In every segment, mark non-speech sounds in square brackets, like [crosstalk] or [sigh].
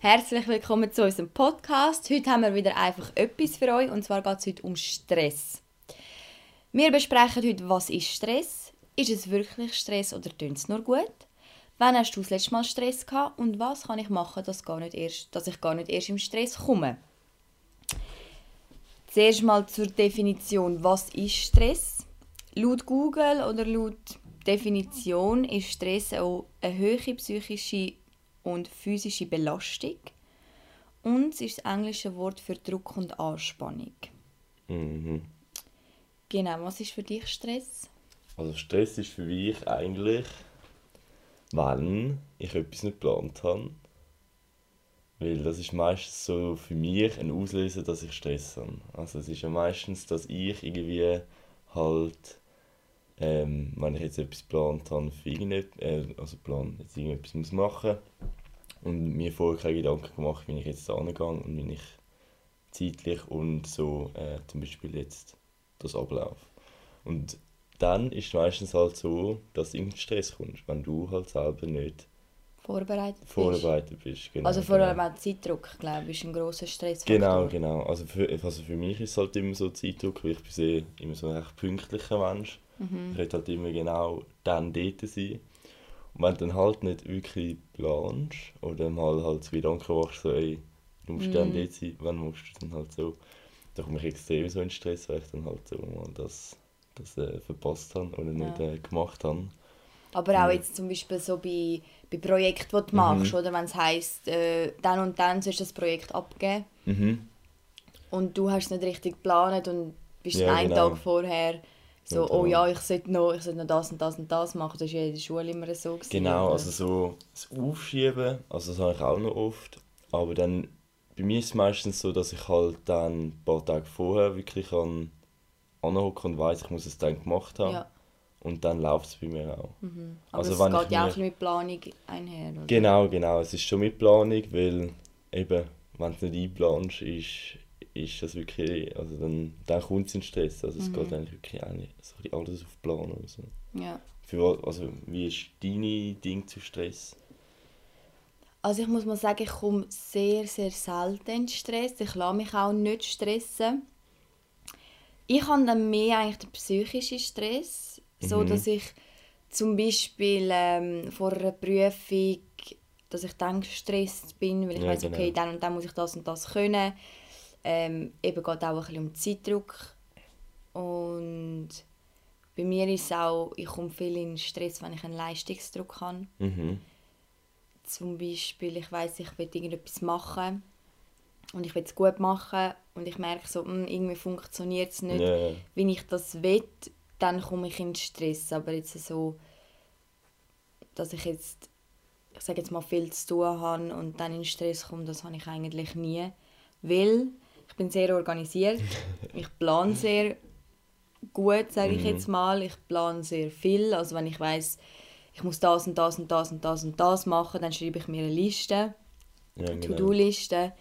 Herzlich willkommen zu unserem Podcast. Heute haben wir wieder einfach etwas für euch und zwar geht es heute um Stress. Wir besprechen heute, was ist Stress? Ist es wirklich Stress oder tönt es nur gut? Wann hast du das letzte Mal Stress gehabt und was kann ich machen, dass, gar nicht erst, dass ich gar nicht erst im Stress komme? Zuerst mal zur Definition, was ist Stress? Laut Google oder laut Definition ist Stress auch eine höhere psychische und physische Belastung. Und es ist das englische Wort für Druck und Anspannung. Mhm. Genau, was ist für dich Stress? Also Stress ist für mich eigentlich, wenn ich etwas nicht geplant habe. Weil das ist meistens so für mich ein Auslöser, dass ich Stress habe. Also es ist ja meistens, dass ich irgendwie halt, ähm, wenn ich jetzt etwas geplant habe, für äh, also plan, jetzt irgendetwas muss machen und mir vorher keine Gedanken gemacht, wie ich jetzt da angehe und wie ich zeitlich und so äh, zum Beispiel jetzt das abläuft. Und dann ist es meistens halt so, dass du in Stress kommst, wenn du halt selber nicht Vorbereitet bist? vorbereitet bist. Genau, Also vor allem genau. Zeitdruck, glaube ich, ist ein grosser Stress. Genau, genau. Also für, also für mich ist es halt immer so Zeitdruck, weil ich bin sehr, immer so ein recht pünktlicher Mensch. Mhm. Ich halt immer genau dann dort sein. Und wenn du dann halt nicht wirklich planst oder mal halt so Gedanken machst, so ey, du musst dann Mhm. dort sein, wann musst du dann halt so, da komme ich extrem so in Stress, weil ich dann halt so mal das, das äh, verpasst habe oder nicht Ja. äh, gemacht habe. Aber auch Mhm. jetzt zum Beispiel so bei, bei Projekten, die du machst, oder wenn es heisst, äh, dann und dann sollst du das Projekt abgeben Mhm. und du hast es nicht richtig geplant und bist Ja, einen genau. Tag vorher so, Und, oh ja, ich sollte noch, ich sollte noch das und das und das machen. Das war ja in der Schule immer so. Gewesen, Genau, oder? also so das Aufschieben, also das habe ich auch noch oft. Aber dann, bei mir ist es meistens so, dass ich halt dann ein paar Tage vorher wirklich an anhocken und weiss, ich muss es dann gemacht haben. Ja. Und dann läuft es bei mir auch. Mhm. Aber also es geht ja auch mit Planung einher, oder? Genau, genau. Es ist schon mit Planung, weil eben, wenn du nicht einplanst, ist, ist das wirklich, also dann, dann kommt es in Stress. Also es Mhm. geht eigentlich wirklich eigentlich so alles auf Plan. Also. Ja. Für, also, wie ist deine Ding zu Stress? Also ich muss mal sagen, ich komme sehr, sehr selten in Stress. Ich lasse mich auch nicht stressen. Ich habe dann mehr eigentlich den psychischen Stress, so Mhm. dass ich zum Beispiel ähm, vor einer Prüfung, dass ich dann gestresst bin, weil ich Ja, weiß, genau. okay, dann und dann muss ich das und das können. Ähm, eben geht auch ein bisschen um Zeitdruck und bei mir ist es auch, ich komme viel in Stress, wenn ich einen Leistungsdruck habe Mhm. zum Beispiel, ich weiß, ich will irgendetwas machen und ich will es gut machen und ich merke so, «Hm, irgendwie funktioniert es nicht, ja. wie ich das will, dann komme ich in Stress. Aber jetzt so, dass ich jetzt, ich sage jetzt mal, viel zu tun habe und dann in Stress komme, das habe ich eigentlich nie. Weil ich bin sehr organisiert, [laughs] ich plane sehr gut, sage ich Mhm. jetzt mal. Ich plane sehr viel. Also wenn ich weiß ich muss das und das und das und das und das machen, dann schreibe ich mir eine Liste, Ja, eine genau. To-Do-Liste.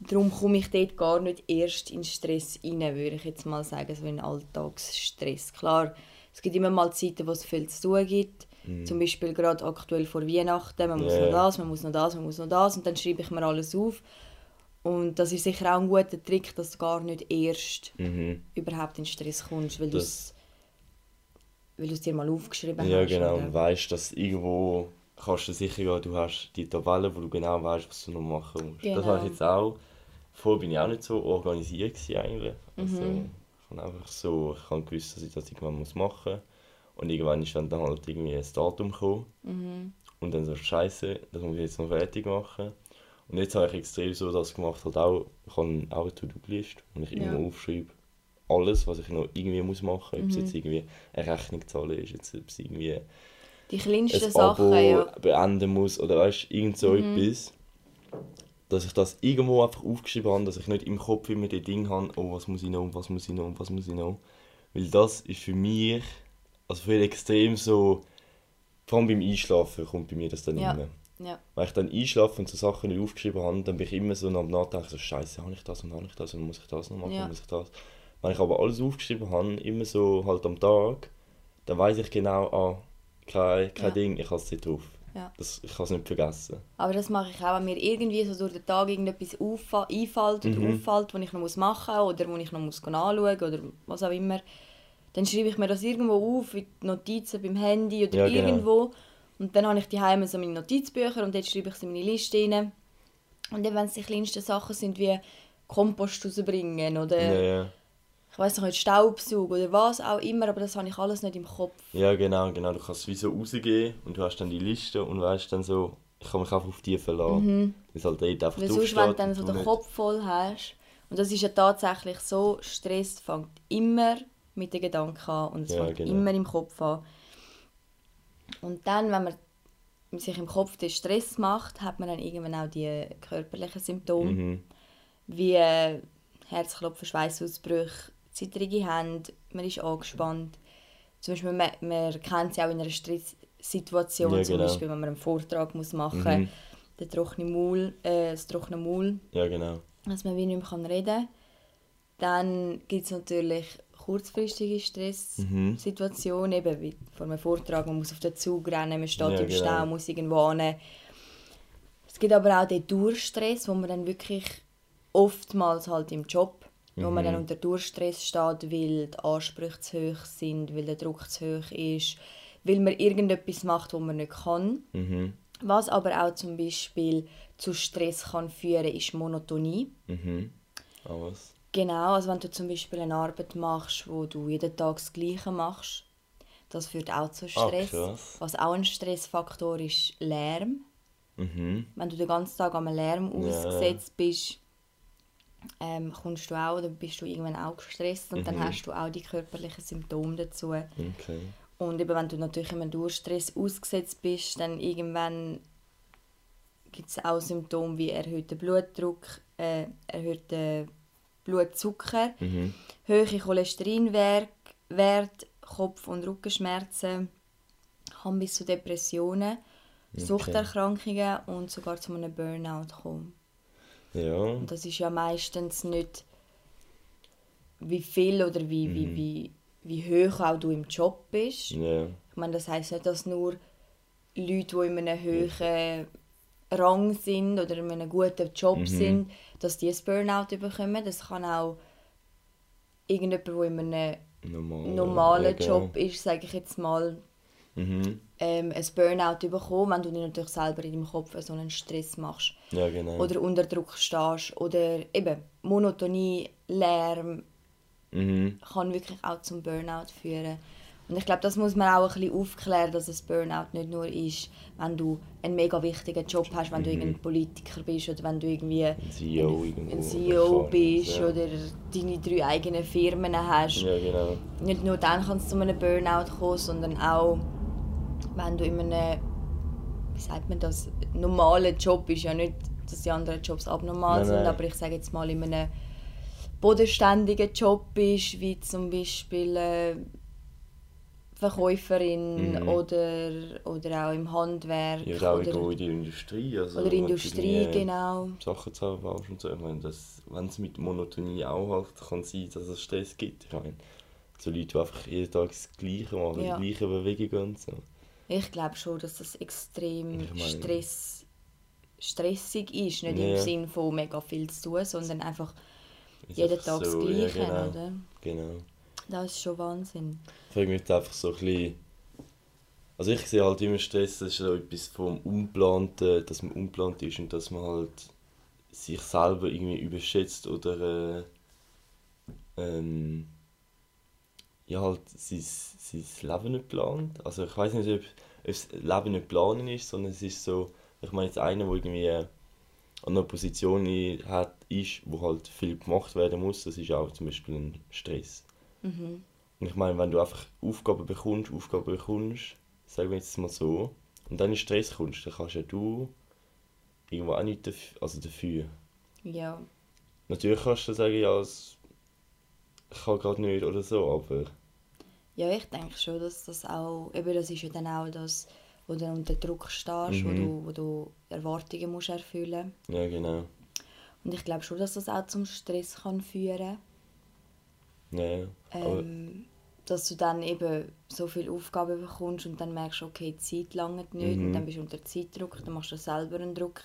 Darum komme ich dort gar nicht erst in Stress rein, würde ich jetzt mal sagen, so in Alltagsstress. Klar, es gibt immer mal Zeiten, wo es viel zu tun gibt. Zum Beispiel gerade aktuell vor Weihnachten, man muss Mhm. Noch das, man muss noch das, man muss noch das und dann schreibe ich mir alles auf. Und das ist sicher auch ein guter Trick, dass du gar nicht erst Mhm. überhaupt in Stress kommst, weil du Das- es weil du es dir mal aufgeschrieben Ja, hast. genau. oder? Und weißt, dass irgendwo kannst du sicher gehen, du hast die Tabelle, wo du genau weißt, was du noch machen musst. Das Genau. habe ich jetzt auch. Vorher bin ich auch nicht so organisiert eigentlich. Also, Mhm. ich habe einfach so, ich habe gewusst, dass ich das irgendwann muss machen muss. Und irgendwann ist dann halt irgendwie ein Datum gekommen. Mhm. Und dann so, Scheiße, das muss ich jetzt noch fertig machen. Und jetzt habe ich extrem so das gemacht, halt auch, ich habe auch eine To-Do-Liste, wo ich immer Ja. aufschreibe, alles, was ich noch irgendwie muss machen muss. Ob es Mhm. jetzt irgendwie eine Rechnung zahlen ist, jetzt, ob es irgendwie Die kleinsten ein Sachen, Abo ja. beenden muss oder weißt irgend so Mhm. etwas. Dass ich das irgendwo einfach aufgeschrieben habe, dass ich nicht im Kopf immer die Dinge habe, oh, was muss ich noch, was muss ich noch, was muss ich noch. Weil das ist für mich, also für extrem so, vor allem beim Einschlafen kommt bei mir das dann Ja. immer. Ja. Wenn ich dann einschlafe und so Sachen nicht aufgeschrieben habe, dann bin ich immer so am Nachdenken, so Scheiße, habe ich das und habe ich das und muss ich das noch machen, Ja. muss ich das. Wenn ich aber alles aufgeschrieben habe, immer so halt am Tag, dann weiß ich genau, ah, kein, kein Ja. Ding, ich habe es nicht drauf. Ja. Das, ich kann es nicht vergessen. Aber das mache ich auch, wenn mir irgendwie so durch den Tag irgendetwas einfällt oder Mhm. auffällt, was ich noch machen muss oder wo ich noch muss anschauen muss oder was auch immer. Dann schreibe ich mir das irgendwo auf, in Notizen beim Handy oder Ja, genau. Und dann habe ich die Heime so meine Notizbücher und dort schreibe ich sie in meine Liste rein. Und dann, wenn es die kleinsten Sachen sind, wie Kompost rausbringen oder Ja, ja. ich weiß noch nicht, Staubsaugen oder was auch immer, aber das habe ich alles nicht im Kopf. ja, genau, genau. Du kannst es wie so rausgehen und du hast dann die Liste und weißt dann so, ich kann mich einfach auf die verlassen. Mhm. Weil halt dort einfach Weil sonst, wenn du dann so den nicht- Kopf voll hast, und das ist ja tatsächlich so, Stress fängt immer mit den Gedanken an und es Ja, fängt genau. immer im Kopf an. Und dann, wenn man sich im Kopf den Stress macht, hat man dann irgendwann auch die körperlichen Symptome, Mhm. wie äh, Herzklopfen, Schweißausbrüche, zittrige Hände, man ist angespannt. Zum Beispiel, man, man kennt es ja auch in einer Stresssituation, Ja, zum genau. Beispiel, wenn man einen Vortrag muss machen Mhm. muss, der trockene Maul, äh, das trockene Maul, Ja, genau. dass man wie nicht mehr reden kann. Dann gibt es natürlich kurzfristige Stresssituationen, eben wie vor einem Vortrag, man muss auf den Zug rennen, man steht Ja, im genau. Stau, muss irgendwo hin. Es gibt aber auch den Durchstress, wo man dann wirklich oftmals halt im Job, wo man Mhm. dann unter Durchstress steht, weil die Ansprüche zu hoch sind, weil der Druck zu hoch ist, weil man irgendetwas macht, was man nicht kann. Mhm. Was aber auch zum Beispiel zu Stress kann führen, ist Monotonie. Mhm. Ah, was? Genau, also wenn du zum Beispiel eine Arbeit machst, wo du jeden Tag das Gleiche machst, das führt auch zu Stress. Ah. Was auch ein Stressfaktor ist, Lärm. Mhm. Wenn du den ganzen Tag am Lärm Ja. ausgesetzt bist, ähm, kommst du auch oder bist du irgendwann auch gestresst und dann Mhm. hast du auch die körperlichen Symptome dazu. Okay. Und eben, wenn du natürlich immer durch Stress ausgesetzt bist, dann irgendwann gibt es auch Symptome wie erhöhter Blutdruck, äh, erhöhter Blutzucker, Mhm. hohe Cholesterinwert, Wert, Kopf- und Rückenschmerzen, kann bis zu Depressionen, Okay. Suchterkrankungen und sogar zu einem Burnout kommen. Ja. Und das ist ja meistens nicht, wie viel oder wie, wie, Mhm. wie, wie hoch auch du im Job bist. Ja. Ich meine, das heisst nicht, dass nur Leute, die in einem hohen Rang sind oder in einem guten Job Mhm. sind, dass die ein Burnout bekommen. Das kann auch irgendjemand, der in einem Normal. normalen genau. Job ist, sage ich jetzt mal, Mhm. ähm, ein Burnout bekommen, wenn du dir natürlich selber in deinem Kopf so einen Stress machst. Ja, genau. Oder unter Druck stehst. Oder eben Monotonie, Lärm Mhm. kann wirklich auch zum Burnout führen. Und ich glaube, das muss man auch ein bisschen aufklären, dass ein Burnout nicht nur ist, wenn du einen mega wichtigen Job hast, wenn du Mhm. irgendein Politiker bist oder wenn du irgendwie Ein CEO irgendwo. ein CEO bist ja. oder deine drei eigenen Firmen hast. Ja, genau. Nicht nur dann kann es zu einem Burnout kommen, sondern auch, wenn du in einem, wie sagt man das, normalen Job ist ja nicht, dass die anderen Jobs abnormal Nein, sind, nein. aber ich sage jetzt mal in einem bodenständigen Job bist, wie zum Beispiel äh, Verkäuferin Mhm. oder, oder auch im Handwerk Ja, oder auch oder, in der Industrie. Also, oder Industrie, genau. Sachen zusammenbaust und so. Ich meine, das, wenn es mit Monotonie auch halt kann sein, dass es Stress gibt. Ich meine, so Leute, die einfach jeden Tag das Gleiche machen, Ja. die gleichen Bewegungen und so. Ich glaube schon, dass das extrem Ich meine- Stress, stressig ist. Nicht Ja. im Sinn von mega viel zu tun, sondern einfach jeden Tag das so, Gleiche. Ja, genau. oder? genau. Das ist schon Wahnsinn. Ich frage mich einfach so ein bisschen... Also ich sehe halt immer Stress, das ist so etwas vom Unplanten, dass man unplant ist und dass man halt sich selber irgendwie überschätzt oder äh, ähm, ja halt sein, sein Leben nicht plant. Also ich weiß nicht, ob, das Leben nicht planen ist, sondern es ist so, ich meine jetzt einer, der irgendwie an einer Position hat, ist, wo halt viel gemacht werden muss, das ist auch zum Beispiel ein Stress. Mhm. Und ich meine, wenn du einfach Aufgaben bekommst, Aufgaben bekommst, sagen wir jetzt mal so, und dann in Stress kommst, dann kannst ja du irgendwo auch nicht dafür, also dafür. Ja. Natürlich kannst du sagen, ja, es, ich kann gerade nicht oder so, aber ja, ich denke schon, dass das auch, eben das ist ja dann auch das, wo du unter Druck stehst, wo, Mhm. du, wo du Erwartungen musst erfüllen ja genau. Und ich glaube schon, dass das auch zum Stress kann führen Ja, aber ähm, dass du dann eben so viele Aufgaben bekommst und dann merkst, okay, die Zeit langt nicht Mhm. und dann bist du unter Zeitdruck, dann machst du selber einen Druck.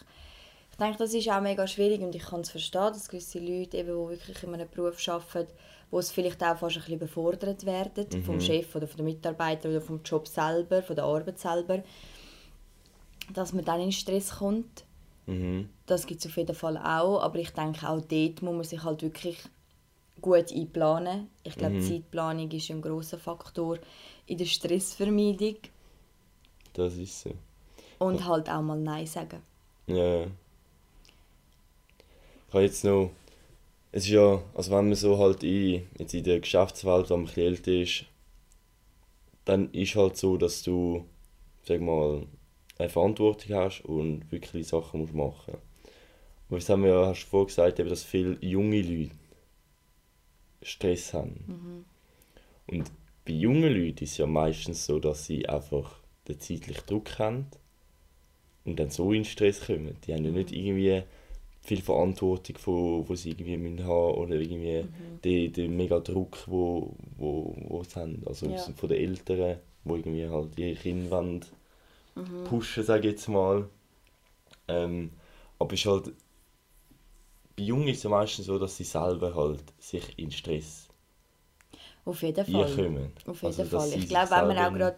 Ich denke, das ist auch mega schwierig und ich kann es verstehen, dass gewisse Leute, eben, die wirklich in einem Beruf arbeiten, wo es vielleicht auch fast ein bisschen befordert werden, Mhm. vom Chef oder von den Mitarbeitern oder vom Job selber, von der Arbeit selber, dass man dann in Stress kommt. Mhm. Das gibt es auf jeden Fall auch, aber ich denke, auch dort muss man sich halt wirklich gut einplanen. Ich glaube, Mhm. Zeitplanung ist ein großer Faktor in der Stressvermeidung Das ist so. und halt auch mal Nein sagen. Ja. ja. Ich habe jetzt noch. Es ist ja, also wenn man so halt in, jetzt in der Geschäftswelt, wenn man ein älter ist, dann ist halt so, dass du, sag mal, eine Verantwortung hast und wirklich Sachen musst machen. Aber das haben wir ja, hast du vorhin gesagt, dass viele junge Leute Stress haben. Und bei jungen Leuten ist es ja meistens so, dass sie einfach den zeitlichen Druck haben und dann so in Stress kommen. Die haben ja nicht irgendwie viel Verantwortung, von, wo sie irgendwie müssen haben oder irgendwie den, den mega Druck, wo, wo, wo sie haben. Also Ja. von den Eltern, wo irgendwie halt ihre Kinder wollen pushen, sage ich jetzt mal. Ähm, aber es ist halt, Jungen ist es ja meistens so, dass sie selber halt sich in Stress Auf jeden Fall. einkommen. Auf jeden Also, Fall. Ich glaube, wenn man auch gerade.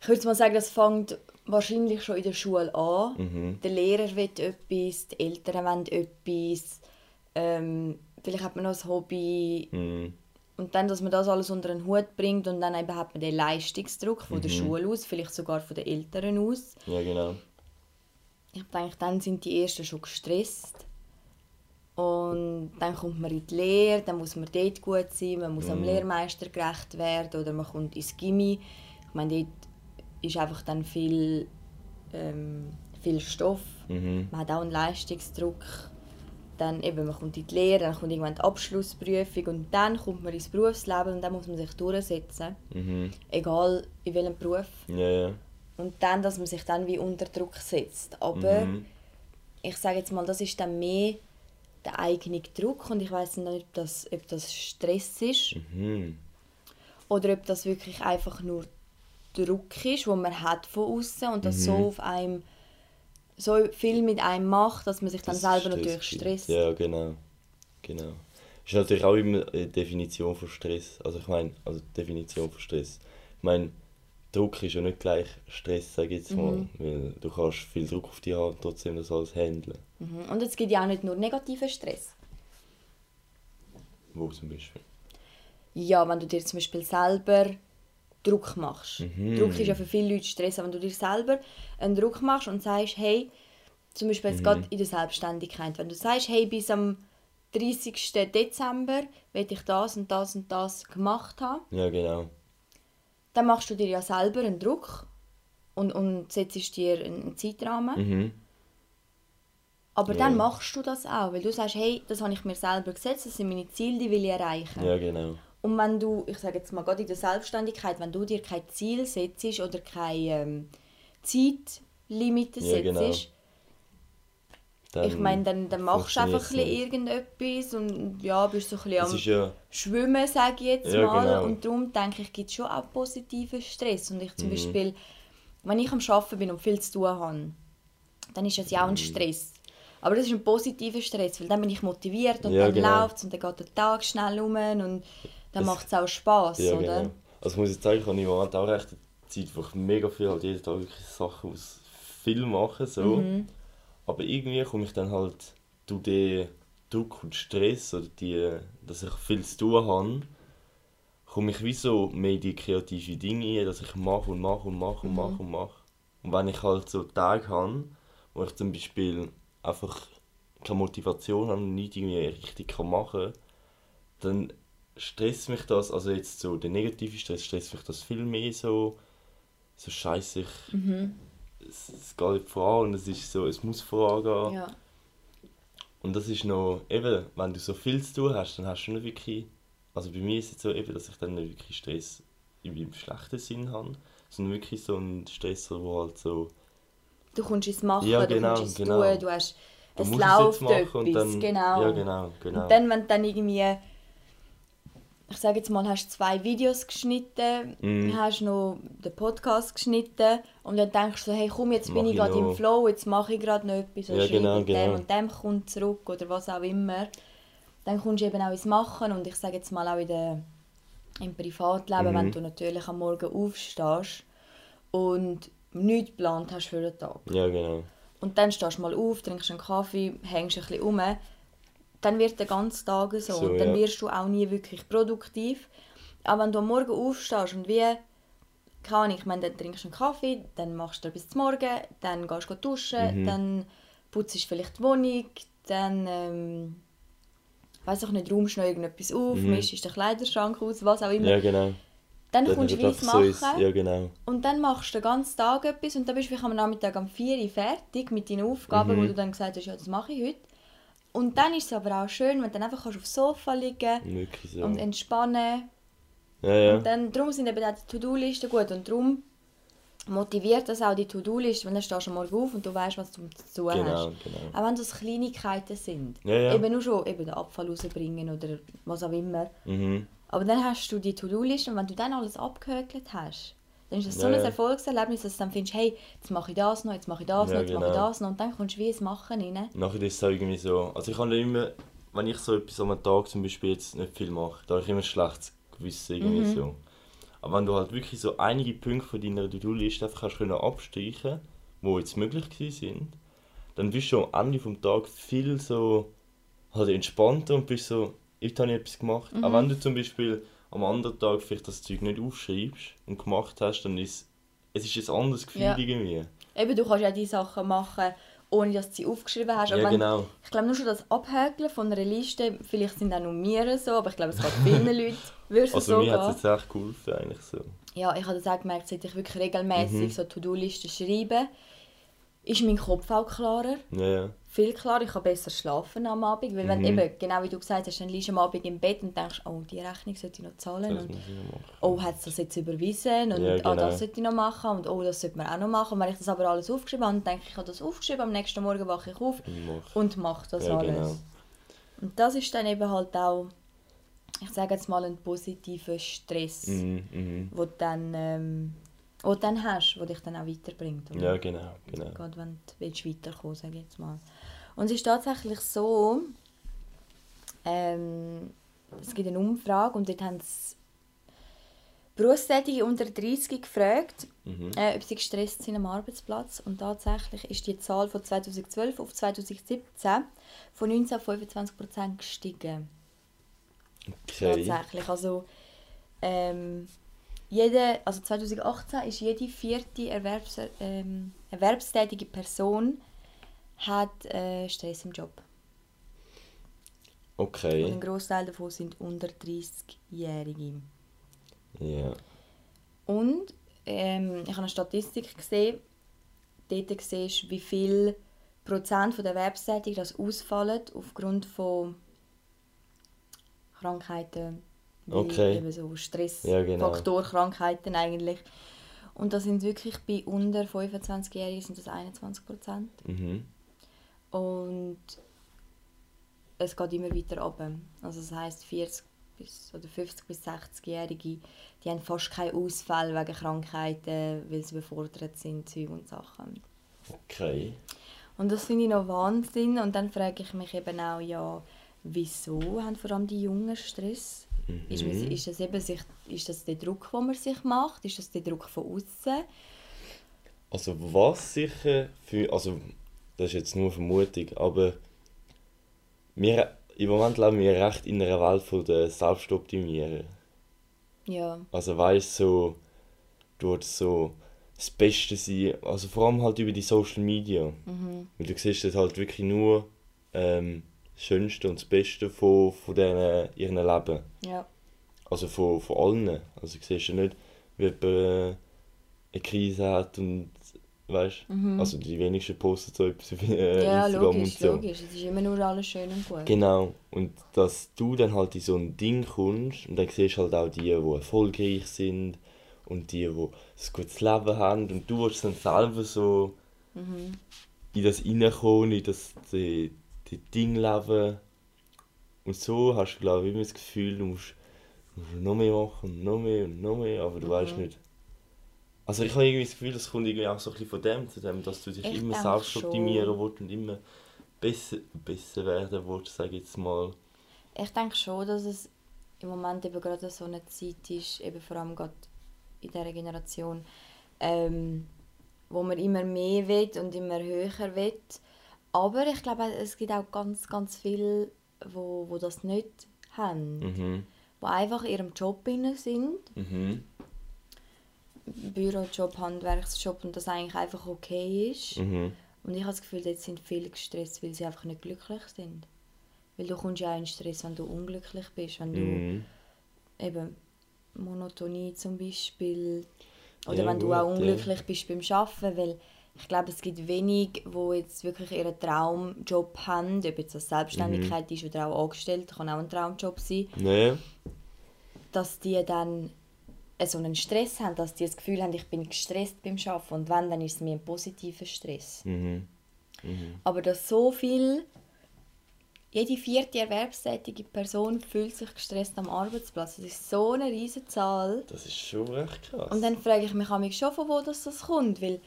Ich würde mal sagen, das fängt wahrscheinlich schon in der Schule an. Mhm. Der Lehrer will etwas, die Eltern wollen etwas. Ähm, vielleicht hat man noch ein Hobby. Mhm. Und dann, dass man das alles unter einen Hut bringt und dann eben hat man den Leistungsdruck von der Mhm. Schule aus, vielleicht sogar von den Eltern aus. Ja, genau. Ich denke, dann sind die Ersten schon gestresst. Und dann kommt man in die Lehre, dann muss man dort gut sein, man muss am Mhm. Lehrmeister gerecht werden oder man kommt ins Gimmi. Ich meine, dort ist einfach dann viel, ähm, viel Stoff. Mhm. Man hat auch einen Leistungsdruck. Dann eben, man kommt in die Lehre, dann kommt irgendwann die Abschlussprüfung und dann kommt man ins Berufsleben und dann muss man sich durchsetzen. Mhm. Egal in welchem Beruf. Ja, ja. Und dann, dass man sich dann wie unter Druck setzt. Aber Mhm. ich sage jetzt mal, das ist dann mehr der eigene Druck und ich weiß nicht, ob das, ob das Stress ist Mhm. oder ob das wirklich einfach nur Druck ist, wo man hat von außen und das Mhm. so auf einem so viel mit einem macht, dass man sich dann Das selber Stress natürlich stresst. Ja, genau. genau. Ist natürlich auch immer eine Definition von Stress. Also ich meine, also Definition von Stress. Ich meine, Druck ist ja nicht gleich Stress, sage ich jetzt mal. Mhm. Weil du kannst viel Druck auf dich haben und trotzdem das alles handeln. Mhm. Und es gibt ja auch nicht nur negativen Stress. Wo zum Beispiel. Ja, wenn du dir zum Beispiel selber Druck machst. Mhm. Druck ist ja für viele Leute Stress, aber wenn du dir selber einen Druck machst und sagst, hey, zum Beispiel jetzt Mhm. gerade in der Selbstständigkeit, wenn du sagst, hey, bis am 30. Dezember will ich das und das und das gemacht haben, Ja, genau. Dann machst du dir ja selber einen Druck und, und setzt dir einen Zeitrahmen. Mhm. Aber Ja. dann machst du das auch, weil du sagst, hey, das habe ich mir selber gesetzt, das sind meine Ziele, die will ich erreichen. Ja, genau. Und wenn du, ich sage jetzt mal gerade in der Selbstständigkeit, wenn du dir kein Ziel setzt oder keine ähm, Zeitlimite Ja, setzt, genau. Dann ich meine, dann, dann machst du einfach ein irgendetwas und ja, bist so ein bisschen am ja... Schwimmen, sage ich jetzt Ja, mal. genau. Und darum denke ich, gibt es schon auch positiven Stress. Und ich zum Mhm. Beispiel, wenn ich am Arbeiten bin und viel zu tun habe, dann ist das ja auch Mhm. ein Stress. Aber das ist ein positiver Stress, weil dann bin ich motiviert und Ja, dann genau. läuft es und dann geht der Tag schnell um und dann macht es auch Spass, Ja, oder? genau. Also ich muss jetzt sagen, ich habe im Moment auch recht eine Zeit, wo ich mega viel halt jeden Tag wirklich Sachen aus Film mache, so. Mhm. Aber irgendwie komme ich dann halt durch den Druck und Stress oder die, dass ich viel zu tun habe, komme ich wie so mehr in die kreative Dinge rein, dass ich mache und mache und mache und Mhm. mache und mache. Und wenn ich halt so Tage habe, wo ich zum Beispiel einfach keine Motivation habe und nichts irgendwie richtig kann machen kann, dann stresst mich das, also jetzt so der negative Stress, stresst mich das viel mehr so, so scheiße, ich, Mhm. Es, es geht voran und es ist so, es muss vorangehen. Ja. Und das ist noch, eben, wenn du so viel zu tun hast, dann hast du nicht wirklich, also bei mir ist es so eben, dass ich dann nicht wirklich Stress im schlechten Sinn habe, sondern wirklich so ein Stress, wo halt so, Du kommst ins Machen, Ja, du genau, kommst ins genau. Tun, du hast, du es läuft etwas, und dann, genau. ja genau, genau. Und dann, wenn du dann irgendwie, ich sage jetzt mal, hast zwei Videos geschnitten, Mhm. hast noch den Podcast geschnitten und dann denkst du so, hey komm, jetzt bin Mach ich gerade im. Flow, jetzt mache ich gerade noch etwas, Ja, genau, mit dem genau. und dem kommt zurück oder was auch immer. Dann kommst du eben auch ins Machen und ich sage jetzt mal auch in der, im Privatleben, Mhm. wenn du natürlich am Morgen aufstehst und nichts geplant hast für den Tag. Ja, genau. Und dann stehst du mal auf, trinkst einen Kaffee, hängst ein bisschen rum. Dann wird der ganze Tag so. So, und dann ja. wirst du auch nie wirklich produktiv. Aber wenn du am Morgen aufstehst und wie, keine Ahnung, ich meine, dann trinkst du einen Kaffee, dann machst du bis zum Morgen, dann gehst du duschen, Mhm. dann putzt du vielleicht die Wohnung, dann, ähm, weiß ich nicht, räumst du noch irgendetwas auf, Mhm. mischst den Kleiderschrank aus, was auch immer. Ja, genau. dann Dass kommst du weiss so machen. ist- Ja, genau. Und dann machst du den ganzen Tag etwas und dann bist du am Nachmittag um 4 Uhr fertig mit deinen Aufgaben, Mhm. wo du dann gesagt hast, ja, das mache ich heute. Und dann ist es aber auch schön, wenn du dann einfach kannst aufs Sofa liegen Wirklich so. und entspannen Ja, ja. Und dann, darum sind eben auch die To-Do-Listen gut und darum motiviert das auch die To-Do-Liste, wenn du stehst am Morgen auf und du weißt, was du zu tun Genau, hast. genau. Auch wenn das Kleinigkeiten sind. Ja, ja. Eben nur schon eben den Abfall rausbringen oder was auch immer. Mhm. Aber dann hast du die To-Do-Liste und wenn du dann alles abgehökelt hast, dann ist das so Ja, ein. Erfolgserlebnis, dass du dann findest, hey, jetzt mache ich das noch, jetzt mache ich das Ja, noch, jetzt mache ich genau. das noch und dann kommst du wie ins Machen rein. Nachher ist es auch irgendwie so. Also ich habe immer, wenn ich so etwas am Tag zum Beispiel jetzt nicht viel mache, da habe ich immer ein schlechtes Gewissen irgendwie Mhm. so. Aber wenn du halt wirklich so einige Punkte von deiner To-Do-Liste einfach kannst können abstreichen, die jetzt möglich gewesen sind, dann bist du am Ende vom Tag viel so halt entspannter und bist so, heute habe ich etwas gemacht. Mhm. Auch wenn du zum Beispiel am anderen Tag vielleicht das Zeug nicht aufschreibst und gemacht hast, dann ist es ist ein anderes Gefühl Ja. irgendwie. Eben, du kannst ja die Sachen machen, ohne dass du sie aufgeschrieben hast. Ja, wenn, genau. Ich glaube nur schon das Abhäkeln von einer Liste, vielleicht sind auch nur mir so, aber ich glaube es geht vielen [laughs] Leuten, würde es Also so mir hat es jetzt echt geholfen eigentlich so. Ja, ich habe das auch gemerkt, seit ich wirklich regelmäßig Mhm. so To-Do-Listen schreibe, ist mein Kopf auch klarer. Ja, ja. Viel klarer, ich kann besser schlafen am Abend, weil wenn Mhm. eben, genau wie du gesagt hast, dann liegst du am Abend im Bett und denkst, oh, die Rechnung sollte ich noch zahlen Das und ich machen. oh, hat es das jetzt überwiesen und Ja, ah, genau. das sollte ich noch machen und oh, das sollte man auch noch machen. Und wenn ich das aber alles aufgeschrieben habe, dann denke ich, ich habe das aufgeschrieben, am nächsten Morgen wache ich auf Mach. und mache das Ja, alles. genau. Und das ist dann eben halt auch, ich sage jetzt mal, ein positiver Stress, Mhm, mhm. wo dann, ähm, du dann hast, wo dich dann auch weiterbringt. oder? Ja, genau, genau. Gerade wenn du willst weiterkommen sage ich jetzt mal. Und es ist tatsächlich so, ähm, es gibt eine Umfrage und dort haben sie Berufstätige unter 30 gefragt, Mhm. äh, ob sie gestresst sind am Arbeitsplatz. Und tatsächlich ist die Zahl von 2012 auf 2017 von 19 auf 25 Prozent gestiegen. Okay. Tatsächlich. Also, ähm, jede, also 2018 ist jede vierte Erwerbs, ähm, erwerbstätige Person hat äh, Stress im Job. Und Okay. ein Großteil davon sind unter 30-Jährige. Ja. Und ähm, ich habe eine Statistik gesehen. Dort siehst du, wie viel Prozent der Erwerbstätigen das ausfallen aufgrund von Krankheiten. Okay. Eben so Ja, genau. Stressfaktorkrankheiten eigentlich. Und das sind wirklich bei unter 25-Jährigen sind das 21 Prozent. Mhm. Und es geht immer weiter runter. Also das heisst 40 bis, oder 50 bis 60-Jährige, die haben fast keinen Ausfall wegen Krankheiten, weil sie befordert sind, Zeug und Sachen. Okay. Und das finde ich noch Wahnsinn. Und dann frage ich mich eben auch, ja, wieso haben vor allem die Jungen Stress? Mhm. Ist, ist, das eben sich, ist das der Druck, den man sich macht? Ist das der Druck von außen? Also was sicher für, also das ist jetzt nur Vermutung, aber wir, im Moment leben wir recht in einer Welt von der Selbstoptimierung. Ja, Also weißt so, dort so das Beste sein, also vor allem halt über die Social Media. mhm. Weil du siehst dort halt wirklich nur ähm, das Schönste und das Beste von, von denen, ihrem Leben. ja, Also von, von allen. Also du siehst ja nicht, wie jemand äh, eine Krise hat und weißt Mhm. also die wenigsten posten so etwas auf äh, ja Instagram und logisch, so. logisch. Es ist immer nur alles schön und gut. Genau. Und dass du dann halt in so ein Ding kommst und dann siehst du halt auch die, die erfolgreich sind und die, die ein gutes Leben haben und du willst dann selber so Mhm. in das reinkommen, in das die, die Ding leben. Und so hast du, glaube ich, immer das Gefühl, du musst, noch mehr machen, noch mehr und noch mehr, aber du weißt Mhm. nicht. Also ich habe irgendwie das Gefühl, es kommt irgendwie auch so ein bisschen von dem zu dem, dass du dich Ich immer selbst schon. optimieren willst und immer besser, besser werden willst, sage ich jetzt mal. Ich denke schon, dass es im Moment eben gerade so eine Zeit ist, eben vor allem gerade in dieser Generation, ähm, wo man immer mehr will und immer höher will. Aber ich glaube, es gibt auch ganz, ganz viele, wo, wo das nicht haben. Mhm. Die einfach in ihrem Job drin sind. Mhm. Bürojob, Handwerksjob und das eigentlich einfach okay ist. Mhm. Und ich habe das Gefühl, dort sind viele gestresst, weil sie einfach nicht glücklich sind. Weil du kommst ja auch in Stress, wenn du unglücklich bist, wenn du Mhm. eben Monotonie zum Beispiel oder Ja, wenn du gut, auch ja. unglücklich bist beim Arbeiten, weil ich glaube, es gibt wenig, wo jetzt wirklich ihren Traumjob haben, ob jetzt das Selbstständigkeit Mhm. ist oder auch angestellt, kann auch ein Traumjob sein, Nee. dass die dann äh, so einen Stress haben, dass die das Gefühl haben, ich bin gestresst beim Arbeiten und wenn, dann ist es mir ein positiver Stress. Mhm. Mhm. Aber dass so viel, jede vierte erwerbstätige Person fühlt sich gestresst am Arbeitsplatz. Das ist so eine riesige Zahl. Das ist schon recht krass. Und dann frage ich mich auch schon, von wo das, das kommt, weil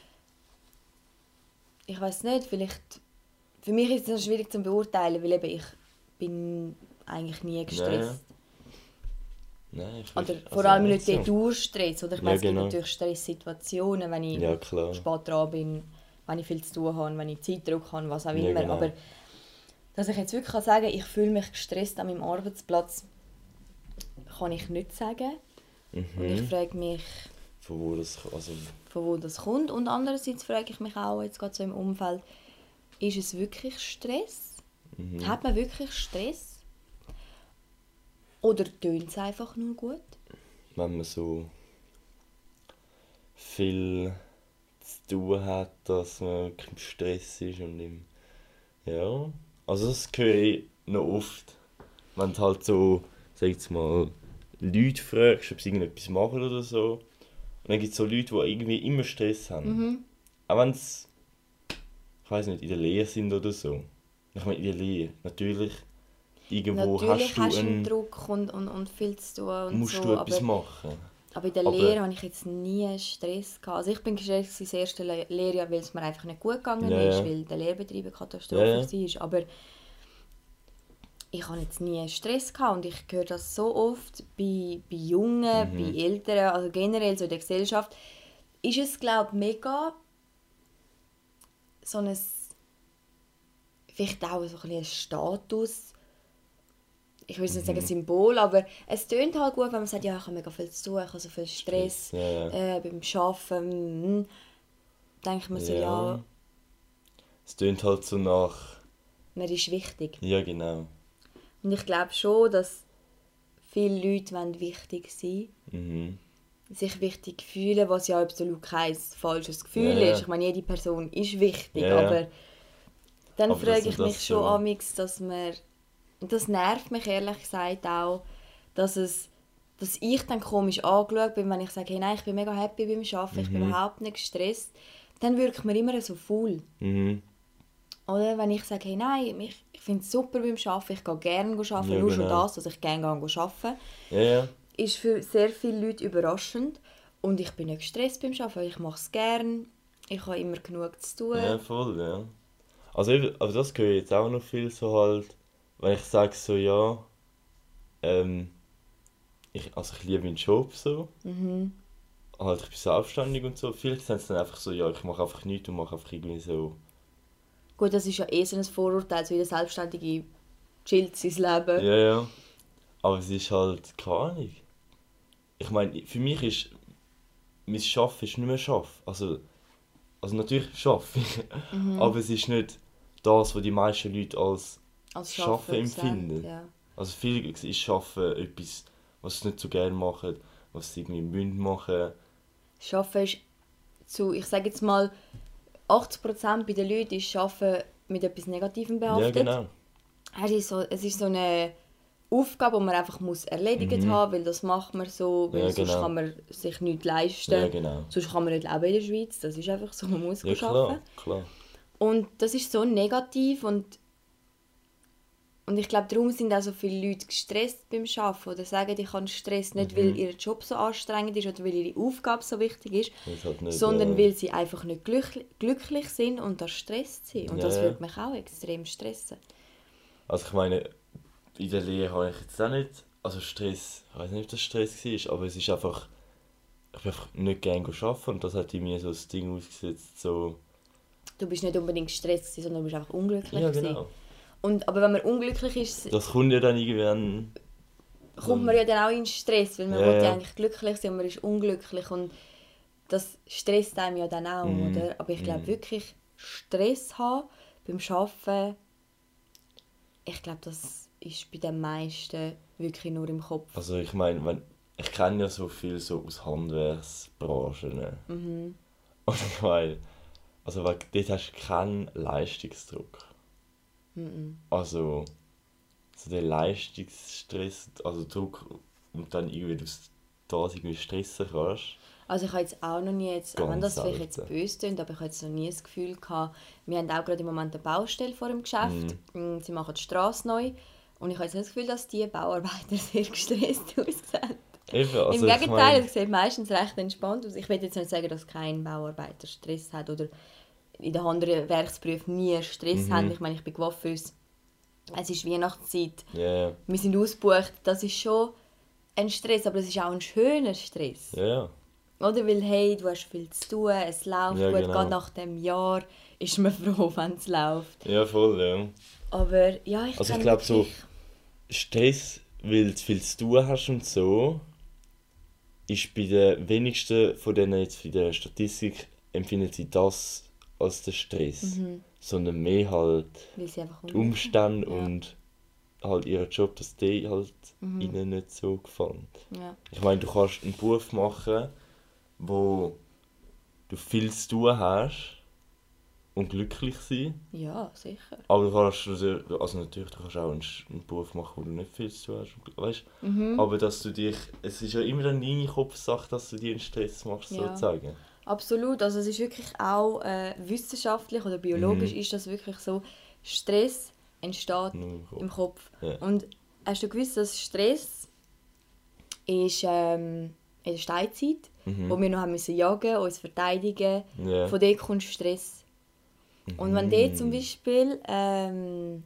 ich weiß nicht, vielleicht für mich ist es schwierig zu beurteilen, weil eben ich bin eigentlich nie gestresst. Nein, ich Oder will- vor also allem nicht so. Durchstress. Oder ich Ja, meine, es genau. gibt natürlich Stresssituationen, wenn ich Ja, spät dran bin, wenn ich viel zu tun habe, wenn ich Zeitdruck habe, was auch Ja, immer. genau. Aber dass ich jetzt wirklich kann sagen ich fühle mich gestresst an meinem Arbeitsplatz, kann ich nicht sagen. Und ich Mhm. frage mich, Von wo das also von wo das kommt. Und andererseits frage ich mich auch, jetzt gerade so im Umfeld, ist es wirklich Stress? mhm. Hat man wirklich Stress? Oder tönt es einfach nur gut? wenn man so viel zu tun hat, dass man im Stress ist und im ja, also das höre ich noch oft, wenn du halt so, sag jetzt mal, Leute fragst, ob sie irgendetwas machen oder so, und dann gibt es so Leute, die irgendwie immer Stress haben, Mhm. auch wenn sie, ich weiß nicht, in der Lehre sind oder so. Ich meine, in der Lehre, natürlich, irgendwo Natürlich hast du hast einen einen, Druck und, und, und viel zu tun und musst so, du etwas aber, machen. aber in der aber- Lehre habe ich jetzt nie Stress gehabt. Also ich bin gestresst das erste Le Lehrjahr, weil es mir einfach nicht gut gegangen Ja, ist, weil der Lehrbetrieb eine Katastrophe ja. war. Aber ich habe jetzt nie Stress gehabt und ich höre das so oft bei, bei Jungen, Mhm. bei Älteren, also generell so in der Gesellschaft, ist es glaube ich mega so ein vielleicht auch so ein, Status ich will nicht Mhm. sagen Symbol, aber es tönt halt gut, wenn man sagt, ja, ich habe mega viel zu tun, ich habe so viel Stress Ja, ja. äh, beim Arbeiten. Mm, denkt man so, ja. Ja. Es tönt halt so nach. man ist wichtig. Ja, genau. Und ich glaube schon, dass viele Leute wollen wichtig sein Mhm. sich wichtig fühlen, was ja absolut kein falsches Gefühl Ja, ist. Ich meine, jede Person ist wichtig, Ja, aber dann Aber frage ich mich schon so- amix, dass man das nervt mich ehrlich gesagt auch, dass es dass ich dann komisch angeschaut bin, wenn ich sage, hey, nein, ich bin mega happy beim Arbeiten, ich bin Mhm. überhaupt nicht gestresst, dann wirkt man immer so faul. Mhm. Oder wenn ich sage, hey, nein, ich, ich finde es super beim Arbeiten, ich gehe gerne arbeiten, Ja, nur schon genau. das, dass ich gerne arbeiten Ja, ja. ist für sehr viele Leute überraschend. Und ich bin nicht gestresst beim Arbeiten, weil ich mache es gerne. Ich habe immer genug zu tun. Ja, voll, ja. Also, eben, aber das höre ich jetzt auch noch viel so halt, wenn ich sage so, ja, ähm, ich, also ich liebe meinen Job so, Mhm. halt ich bin selbstständig und so, viele sagen es dann einfach so, ja, ich mache einfach nichts und mache einfach irgendwie so, Gut, das ist ja eh so ein Vorurteil, so jeder Selbstständige chillt sein Leben. ja, ja, aber es ist halt, keine Ahnung. Ich meine, für mich ist, mein Schaffen ist nicht mehr Schaffen, also, also natürlich schaffe ich, Mhm. aber es ist nicht das, was die meisten Leute als Als Schaffen empfinden. Ja. Also viele ist schaffen etwas, was sie nicht so gerne machen, was sie irgendwie müssen machen. Schaffen ist zu, ich sage jetzt mal, 80% bei den Leuten ist Schaffen mit etwas Negativem behaftet. Ja, genau. Es ist so, es ist so eine Aufgabe, die man einfach muss erledigt Mhm. haben, weil das macht man so, weil Ja, sonst genau. kann man sich nichts leisten. Ja, genau. Sonst kann man nicht leben in der Schweiz, das ist einfach so, man muss Ja, arbeiten. klar, klar. Und das ist so negativ und Und ich glaube, darum sind auch so viele Leute gestresst beim Arbeiten oder sagen, ich habe Stress nicht, weil ihr Job so anstrengend ist oder weil ihre Aufgabe so wichtig ist, Das halt nicht, sondern äh, weil sie einfach nicht glücklich, glücklich sind und da Stress sind. Und Ja, das ja. würde mich auch extrem stressen. Also ich meine, in der Lehre habe ich jetzt auch nicht, also Stress, ich weiß nicht, ob das Stress war, aber es ist einfach, ich bin einfach nicht gerne arbeiten und das hat in mir so das Ding ausgesetzt, so, Du bist nicht unbedingt gestresst, sondern du bist einfach unglücklich. ja gewesen. Und, aber wenn man unglücklich ist, Das kommt ja dann irgendwann, kommt man ja dann auch in Stress, weil man Ja, will ja eigentlich glücklich sein und man ist unglücklich und das stresst einem ja dann auch, Mhm. oder? Aber ich glaube Mhm. wirklich, Stress haben beim Arbeiten, ich glaube, das ist bei den meisten wirklich nur im Kopf. also ich meine, wenn, ich kenne ja so viel so aus Handwerksbranchen? Mhm. [laughs] und ich meine, also weil dort hast du keinen Leistungsdruck. Mhm. Also, so der Leistungsstress, also Druck und dann irgendwie, du das irgendwie stressen kannst. Also ich habe jetzt auch noch nie, jetzt, auch wenn Ganz das vielleicht jetzt selten. böse klingt, aber ich habe jetzt noch nie das Gefühl gehabt, wir haben auch gerade im Moment eine Baustelle vor dem Geschäft, Mm, sie machen die Straße neu und ich habe jetzt nicht das Gefühl, dass die Bauarbeiter [laughs] sehr gestresst aussehen. Eben, also Im ich Gegenteil, meine- es sieht meistens recht entspannt aus. Ich will jetzt nicht sagen, dass kein Bauarbeiter Stress hat oder in den anderen Werksberufen nie Stress Mhm. haben. Ich meine, ich bin Coiffeuse. Es ist Weihnachtszeit. Ja. Wir sind ausgebucht. Das ist schon ein Stress, aber es ist auch ein schöner Stress. Ja. Oder? Weil, hey, du hast viel zu tun, es läuft Ja, gut. genau. Gerade nach dem Jahr ist man [laughs] froh, wenn es läuft. Ja, voll, ja. Aber ja, ich Also ich glaube so, Stress, weil du viel zu tun hast und so, ist bei den wenigsten von denen jetzt in der Statistik empfinden sie das als den Stress. Mhm. Sondern mehr halt die Umstände Ja. und halt ihren Job, dass die halt Mhm. ihnen nicht so gefallen. Ja. Ich meine, du kannst einen Beruf machen, wo du viel zu tun hast und glücklich sein. ja, sicher. Aber du kannst, also natürlich, du kannst auch einen, Beruf machen, wo du nicht viel zu tun hast. Weißt? Mhm. Aber dass du dich, es ist ja immer dann deine Kopfsache, dass du dir einen Stress machst, Ja. sozusagen. Absolut, also es ist wirklich auch äh, wissenschaftlich oder biologisch Mhm. ist das wirklich so, Stress entsteht im Kopf. im Kopf. Ja. Und hast du gewusst, dass Stress ist ähm, in der Steinzeit, Mhm. wo wir noch haben müssen jagen, uns verteidigen, Ja. von dort kommt Stress. Und wenn Mhm. dort zum Beispiel, ähm,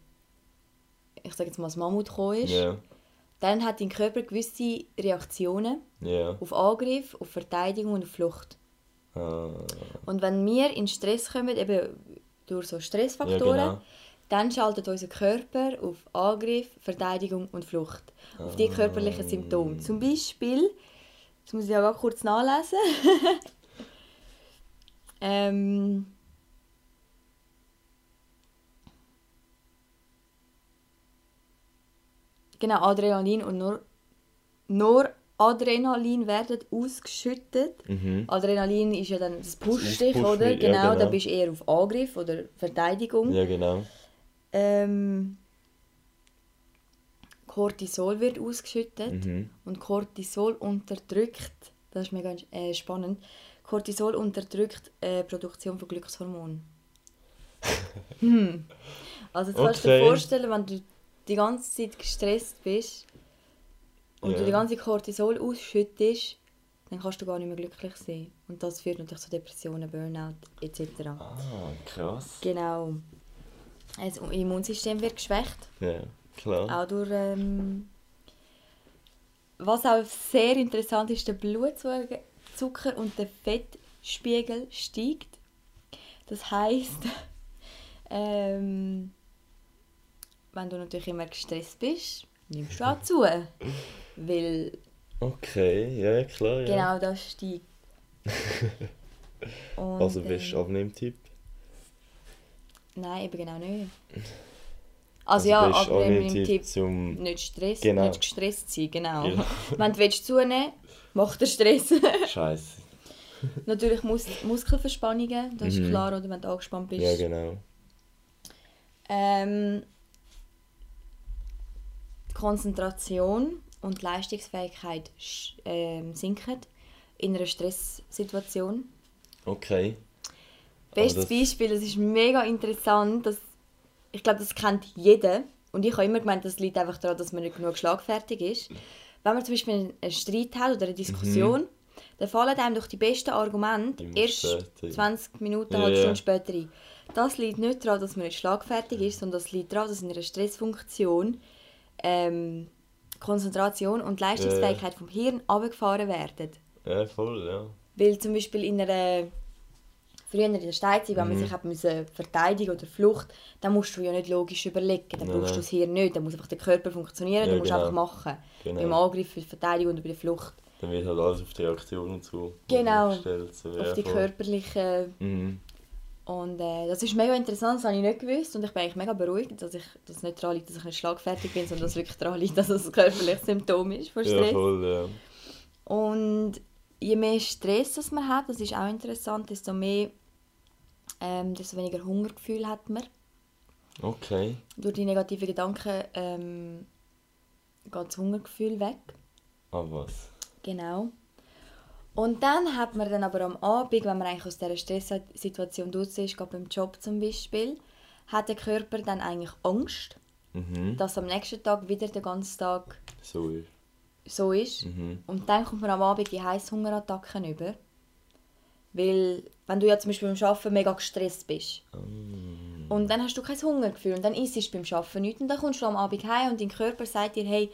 ich sage jetzt mal, das Mammut gekommen ist, Ja, dann hat dein Körper gewisse Reaktionen auf Angriff, auf Verteidigung und auf Flucht. Ah, Und wenn wir in Stress kommen, eben durch so Stressfaktoren, Ja, genau. dann schaltet unser Körper auf Angriff, Verteidigung und Flucht. Auf die körperlichen Symptome. Zum Beispiel, das muss ich ja ganz kurz nachlesen. [laughs] ähm, genau, Adrenalin und Nor Noradrenalin werden ausgeschüttet. Mhm. Adrenalin ist ja dann das pusht dich, oder? ja, Genau, genau. da bist du eher auf Angriff oder Verteidigung. Ja, genau. Ähm, Cortisol wird ausgeschüttet Mhm. und Cortisol unterdrückt, das ist mega äh, spannend, Cortisol unterdrückt äh, Produktion von Glückshormonen. [laughs] hm. Also jetzt kannst du dir Okay. vorstellen, wenn du die ganze Zeit gestresst bist und du die ganze Cortisol ausschüttest, dann kannst du gar nicht mehr glücklich sein. Und das führt natürlich zu Depressionen, Burnout etc. Ah, krass. Genau. Das Immunsystem wird geschwächt. Ja, klar. Auch durch. Ähm, was auch sehr interessant ist, der Blutzucker und der Fettspiegel steigt. Das heißt, [laughs] ähm, wenn du natürlich immer gestresst bist, nimmst du auch zu. Weil Okay, ja, ja, klar. Ja. genau das steigt. [laughs] Und, Also bist du ähm, Abnehmtipp? Nein, eben genau nicht. [laughs] Also, ja, im Abnehmtipp Tipp zum... nicht, Stress, Genau. nicht gestresst sein, genau. Genau. [laughs] Wenn du willst zunehmen macht der Stress. Scheiße. Natürlich Mus Muskelverspannungen, das ist Mhm. klar, oder wenn du angespannt bist. Ja, genau. ähm, die Konzentration und Leistungsfähigkeit ähm, sinken in einer Stresssituation. Okay. Bestes Beispiel, das ist mega interessant, das, ich glaube, das kennt jeder. und ich habe immer gemeint, das liegt einfach daran, dass man nicht genug schlagfertig ist. Wenn man zum Beispiel einen Streit hat oder eine Diskussion, dann fallen einem doch die besten Argumente erst später. 20 Minuten, eine halbe ja. Stunde später ein. Das liegt nicht daran, dass man nicht schlagfertig ist, sondern das liegt daran, dass in einer Stressfunktion ähm, Konzentration und Leistungsfähigkeit vom Hirn abgefahren werden. Ja, voll, ja. Weil zum Beispiel in einer früher in der Steinzeit, wenn man Mhm. sich hat müssen verteidigen oder Flucht, dann musst du ja nicht logisch überlegen, dann Nein, brauchst du das Hirn nicht, dann muss einfach der Körper funktionieren, Ja, dann musst du genau. einfach machen. Genau. Beim Angriff, bei der Verteidigung oder bei der Flucht. Dann wird halt alles auf die Reaktion und so Genau. gestellt. So, auf die voll. körperlichen Mhm. Und äh, das ist mega interessant, das habe ich nicht gewusst. Und ich bin eigentlich mega beruhigt, dass ich dass es nicht daran liegt, dass ich nicht schlagfertig bin, sondern dass es wirklich daran liegt, dass es ein körperliches Symptom ist von Ja, Stress. voll, ja. und je mehr Stress das man hat, das ist auch interessant, desto mehr, ähm, desto weniger Hungergefühl hat man. Okay. Durch die negativen Gedanken ähm, geht das Hungergefühl weg. Ah, was? Genau. Und dann hat man dann aber am Abend, wenn man eigentlich aus dieser Stresssituation raus ist, gerade beim Job zum Beispiel, hat der Körper dann eigentlich Angst, Mhm. dass am nächsten Tag wieder den ganzen Tag So ist. so ist. Mhm. Und dann kommt man am Abend die Heißhungerattacken über. Weil, wenn du ja zum Beispiel beim Arbeiten mega gestresst bist Mm. und dann hast du kein Hungergefühl und dann isst du beim Arbeiten nichts und dann kommst du am Abend heim und dein Körper sagt dir, hey,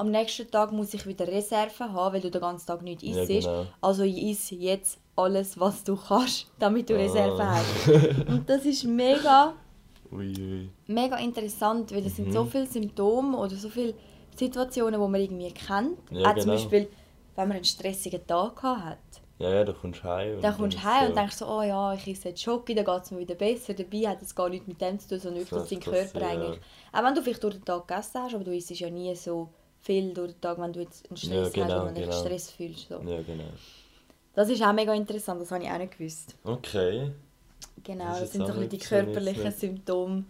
am nächsten Tag muss ich wieder Reserven haben, weil du den ganzen Tag nicht Ja, isst. genau. Also iss jetzt alles, was du kannst, [laughs] damit du Ah. Reserven hast. Und das ist mega, [laughs] Ui, ui. mega interessant, weil das sind so Mhm. viele Symptome oder so viele Situationen, die man irgendwie kennt. Ja, Auch zum genau. Beispiel, wenn man einen stressigen Tag hat. Ja, ja, da kommst du heim. Dann kommst du heim und denkst so, oh ja, ich esse jetzt Schoki, dann geht es mir wieder besser. Dabei hat es gar nichts mit dem zu tun, sondern wirklich, dein Körper ja. eigentlich... Auch wenn du vielleicht durch den Tag gegessen hast, aber du isst ja nie so viel durch den Tag, wenn du jetzt einen Stress Ja, hast genau, und dich genau. Stress fühlst. So. Ja, genau. Das ist auch mega interessant, das habe ich auch nicht gewusst. Okay. Genau, Das das, ist sind so ein die körperlichen. Symptome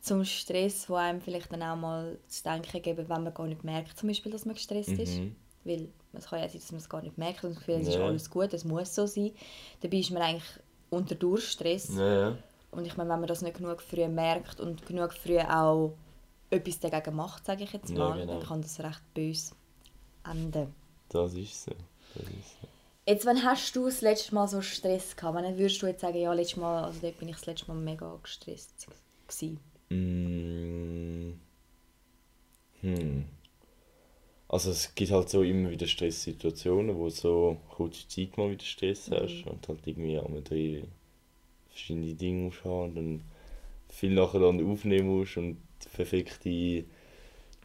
zum Stress, die einem vielleicht dann auch mal zu denken geben, wenn man gar nicht merkt, zum Beispiel, dass man gestresst ist. Mhm. Weil es kann ja sein, dass man es gar nicht merkt und das Gefühl, es ist Ja. alles gut, es muss so sein. Dabei ist man eigentlich unter Durchstress. Ja, ja. Und ich meine, wenn man das nicht genug früh merkt und genug früh auch etwas dagegen macht, sage ich jetzt Ja, mal, genau. dann kann das recht böse enden. Das ist so. Das ist so. Jetzt, wann hast du das letzte Mal so Stress gehabt? Wann würdest du jetzt sagen, ja, letztes Mal, also dort bin ich das letzte Mal mega gestresst gewesen? Mm. Hm. Also es gibt halt so immer wieder Stresssituationen, wo so kurze Zeit mal wieder Stress hast Mhm. und halt irgendwie am drei verschiedene Dinge musst haben und dann viel nachher dann aufnehmen musst und perfekte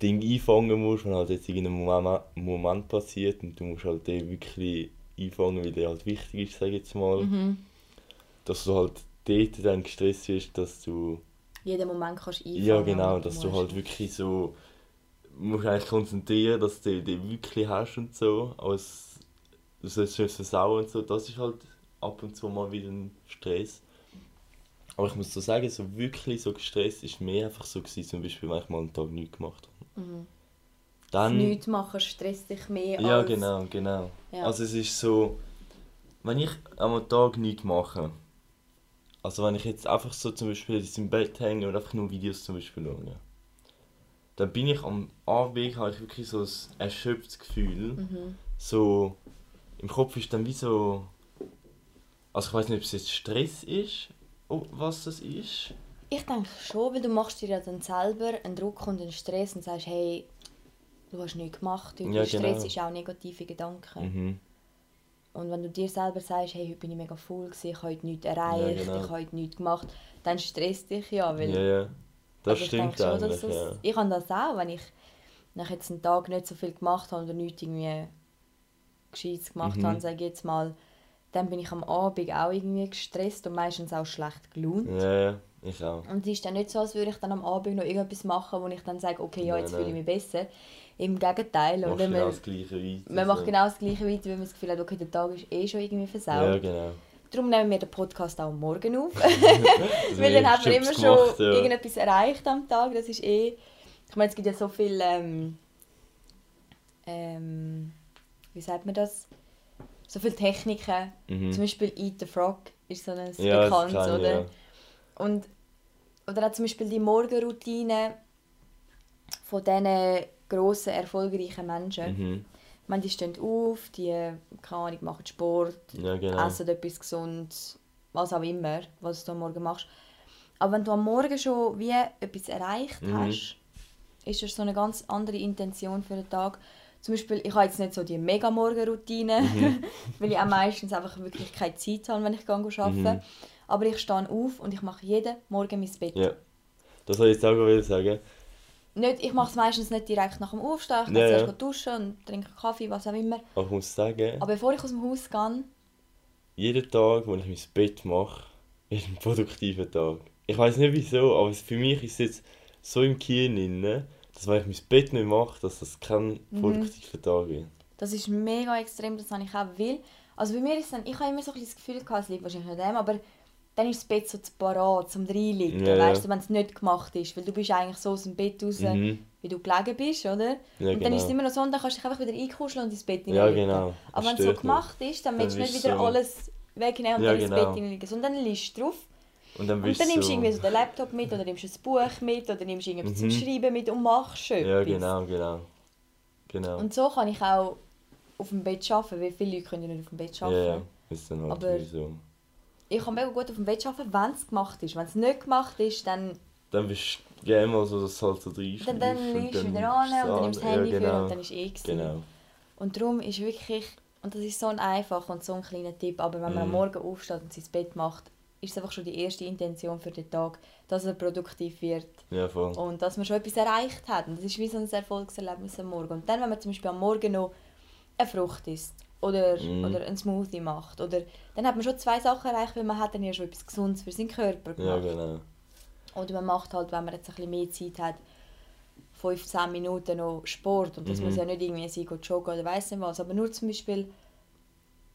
Dinge einfangen musst, wenn halt jetzt in einem Moment, passiert und du musst halt den wirklich einfangen, weil der halt wichtig ist, sag ich jetzt mal. Mhm. Dass du halt dort dann gestresst bist, dass du Jeden Moment kannst du einfangen. ja, genau, dass du musst- halt wirklich so musst eigentlich konzentrieren, dass du den wirklich hast und so, als du sollst nicht versauen und so, das ist halt ab und zu mal wieder ein Stress. Aber ich muss so sagen, so wirklich so gestresst ist mehr einfach so gewesen, zum Beispiel, wenn ich mal einen Tag nichts gemacht habe. Mhm. Dann, Nichts machen stresst dich mehr ja, als... genau, genau. Ja. Also es ist so, wenn ich am Tag nichts mache, also wenn ich jetzt einfach so zum Beispiel jetzt im Bett hänge und einfach nur Videos zum Beispiel schaue, dann bin ich am Abend, habe ich wirklich so ein erschöpftes Gefühl. Mhm. So, im Kopf ist dann wie so, also ich weiß nicht, ob es jetzt Stress ist, was das ist. Ich denke schon, weil du machst dir ja dann selber einen Druck und einen Stress und sagst, hey, du hast nichts gemacht. Heute Ja, Stress genau. ist auch negative Gedanken. Mhm. Und wenn du dir selber sagst, hey, heute bin ich mega voll, ich habe heute nichts erreicht, genau. ich habe heute nichts gemacht, dann stresst dich ja. Weil, Ja, ja. Das also ich stimmt schon, dass ja. das, Ich habe das auch, wenn ich nach jetzt einen Tag nicht so viel gemacht habe oder nichts irgendwie Gescheites gemacht Mhm. habe, sage ich jetzt mal, dann bin ich am Abend auch irgendwie gestresst und meistens auch schlecht gelaunt. Ja, ja, ich auch. Und es ist dann nicht so, als würde ich dann am Abend noch irgendetwas machen, wo ich dann sage, okay, ja, jetzt nein. fühle ich mich besser. Im Gegenteil. Oder genau man, das Gleiche weiter. man macht so. genau das Gleiche weiter, weil man das Gefühl hat, okay, der Tag ist eh schon irgendwie versaut. Ja, genau. Darum nehmen wir den Podcast auch Morgen auf. [laughs] [laughs] Das weil dann wir hat man immer gemacht, schon ja. irgendetwas erreicht am Tag. Das ist eh... Ich meine, es gibt ja so viel... Ähm, ähm, wie sagt man das? So viele Techniken. Mhm. Zum Beispiel Eat the Frog ist so ein Ja, das bekanntes, kann oder? ja. Und, oder auch zum Beispiel die Morgenroutine. von diesen grossen, erfolgreichen Menschen. Mhm. Meine, die stehen auf, die keine Ahnung, machen Sport, Ja, genau. essen etwas Gesundes, was auch immer, was du am Morgen machst. Aber wenn du am Morgen schon wie etwas erreicht Mhm. hast, ist das so eine ganz andere Intention für den Tag. Zum Beispiel, ich habe jetzt nicht so die mega Morgenroutine, Mhm. [laughs] weil ich auch meistens einfach wirklich keine Zeit habe, wenn ich gehe arbeiten. Mhm. Aber ich stehe auf und ich mache jeden Morgen mein Bett. Ja. Das soll ich jetzt auch sagen. Nicht, ich mache es meistens nicht direkt nach dem Aufstehen. Ich Ja, gehe ja. zuerst duschen und trinke Kaffee, was auch immer. Aber ich muss sagen, Aber bevor ich aus dem Haus gehe, jeden Tag, wo ich mein Bett mache, ist ein produktiver Tag. Ich weiß nicht wieso, aber für mich ist es jetzt so im Kien drin, dass wenn ich mein Bett nicht mache, dass das kein Mhm. produktiver Tag wird. Das ist mega extrem, das habe ich auch will. Also bei mir ist dann, ich habe immer so ein das Gefühl gehabt, es liegt wahrscheinlich an dem, aber dann ist das Bett so zu parat, zum reinliegen, Ja, ja. weißt du, wenn es nicht gemacht ist, weil du bist eigentlich so aus dem Bett raus, Mhm. wie du gelegen bist, oder? Ja, und dann ist es genau. immer noch so, und dann kannst du dich einfach wieder einkuscheln und ins Bett Ja, hineinlegen. genau. Aber wenn es so gemacht ist, dann willst du nicht wieder so- alles wegnehmen und Ja, dann ins genau. Bett hineinlegen, sondern dann liegst du drauf Und dann und dann nimmst du so... irgendwie so den Laptop mit oder nimmst ein Buch mit oder nimmst irgendwas zum Mhm. Schreiben mit und machst etwas. Ja, genau, genau. Genau. Und so kann ich auch auf dem Bett arbeiten, weil viele Leute können nicht auf dem Bett arbeiten. ja, ja. Ist dann halt Aber- so. Ich kann mega gut auf dem Bett arbeiten, wenn es gemacht ist. Wenn es nicht gemacht ist, dann, Dann bist du gerne mal so, dass es halt so reinschläft. dann, dann liegst du wieder an und dann nimmst du das an. Handy ja, für genau. und dann ist eh gewesen. Genau. Und darum ist wirklich, und das ist so ein einfacher und so ein kleiner Tipp, aber wenn man am Mhm. Morgen aufsteht und sein Bett macht, ist es einfach schon die erste Intention für den Tag, dass er produktiv wird Ja, voll. und dass man schon etwas erreicht hat. Und das ist wie so ein Erfolgserlebnis am Morgen. Und dann, wenn man zum Beispiel am Morgen noch eine Frucht isst oder, Mhm. oder einen Smoothie macht, oder, dann hat man schon zwei Sachen erreicht, weil man hat dann ja schon etwas Gesundes für seinen Körper Ja, gemacht. genau. Oder man macht halt, wenn man jetzt ein bisschen mehr Zeit hat, 15 Minuten noch Sport. Und das Mhm. muss ja nicht irgendwie sein, joggen oder weiss nicht was. Aber nur zum Beispiel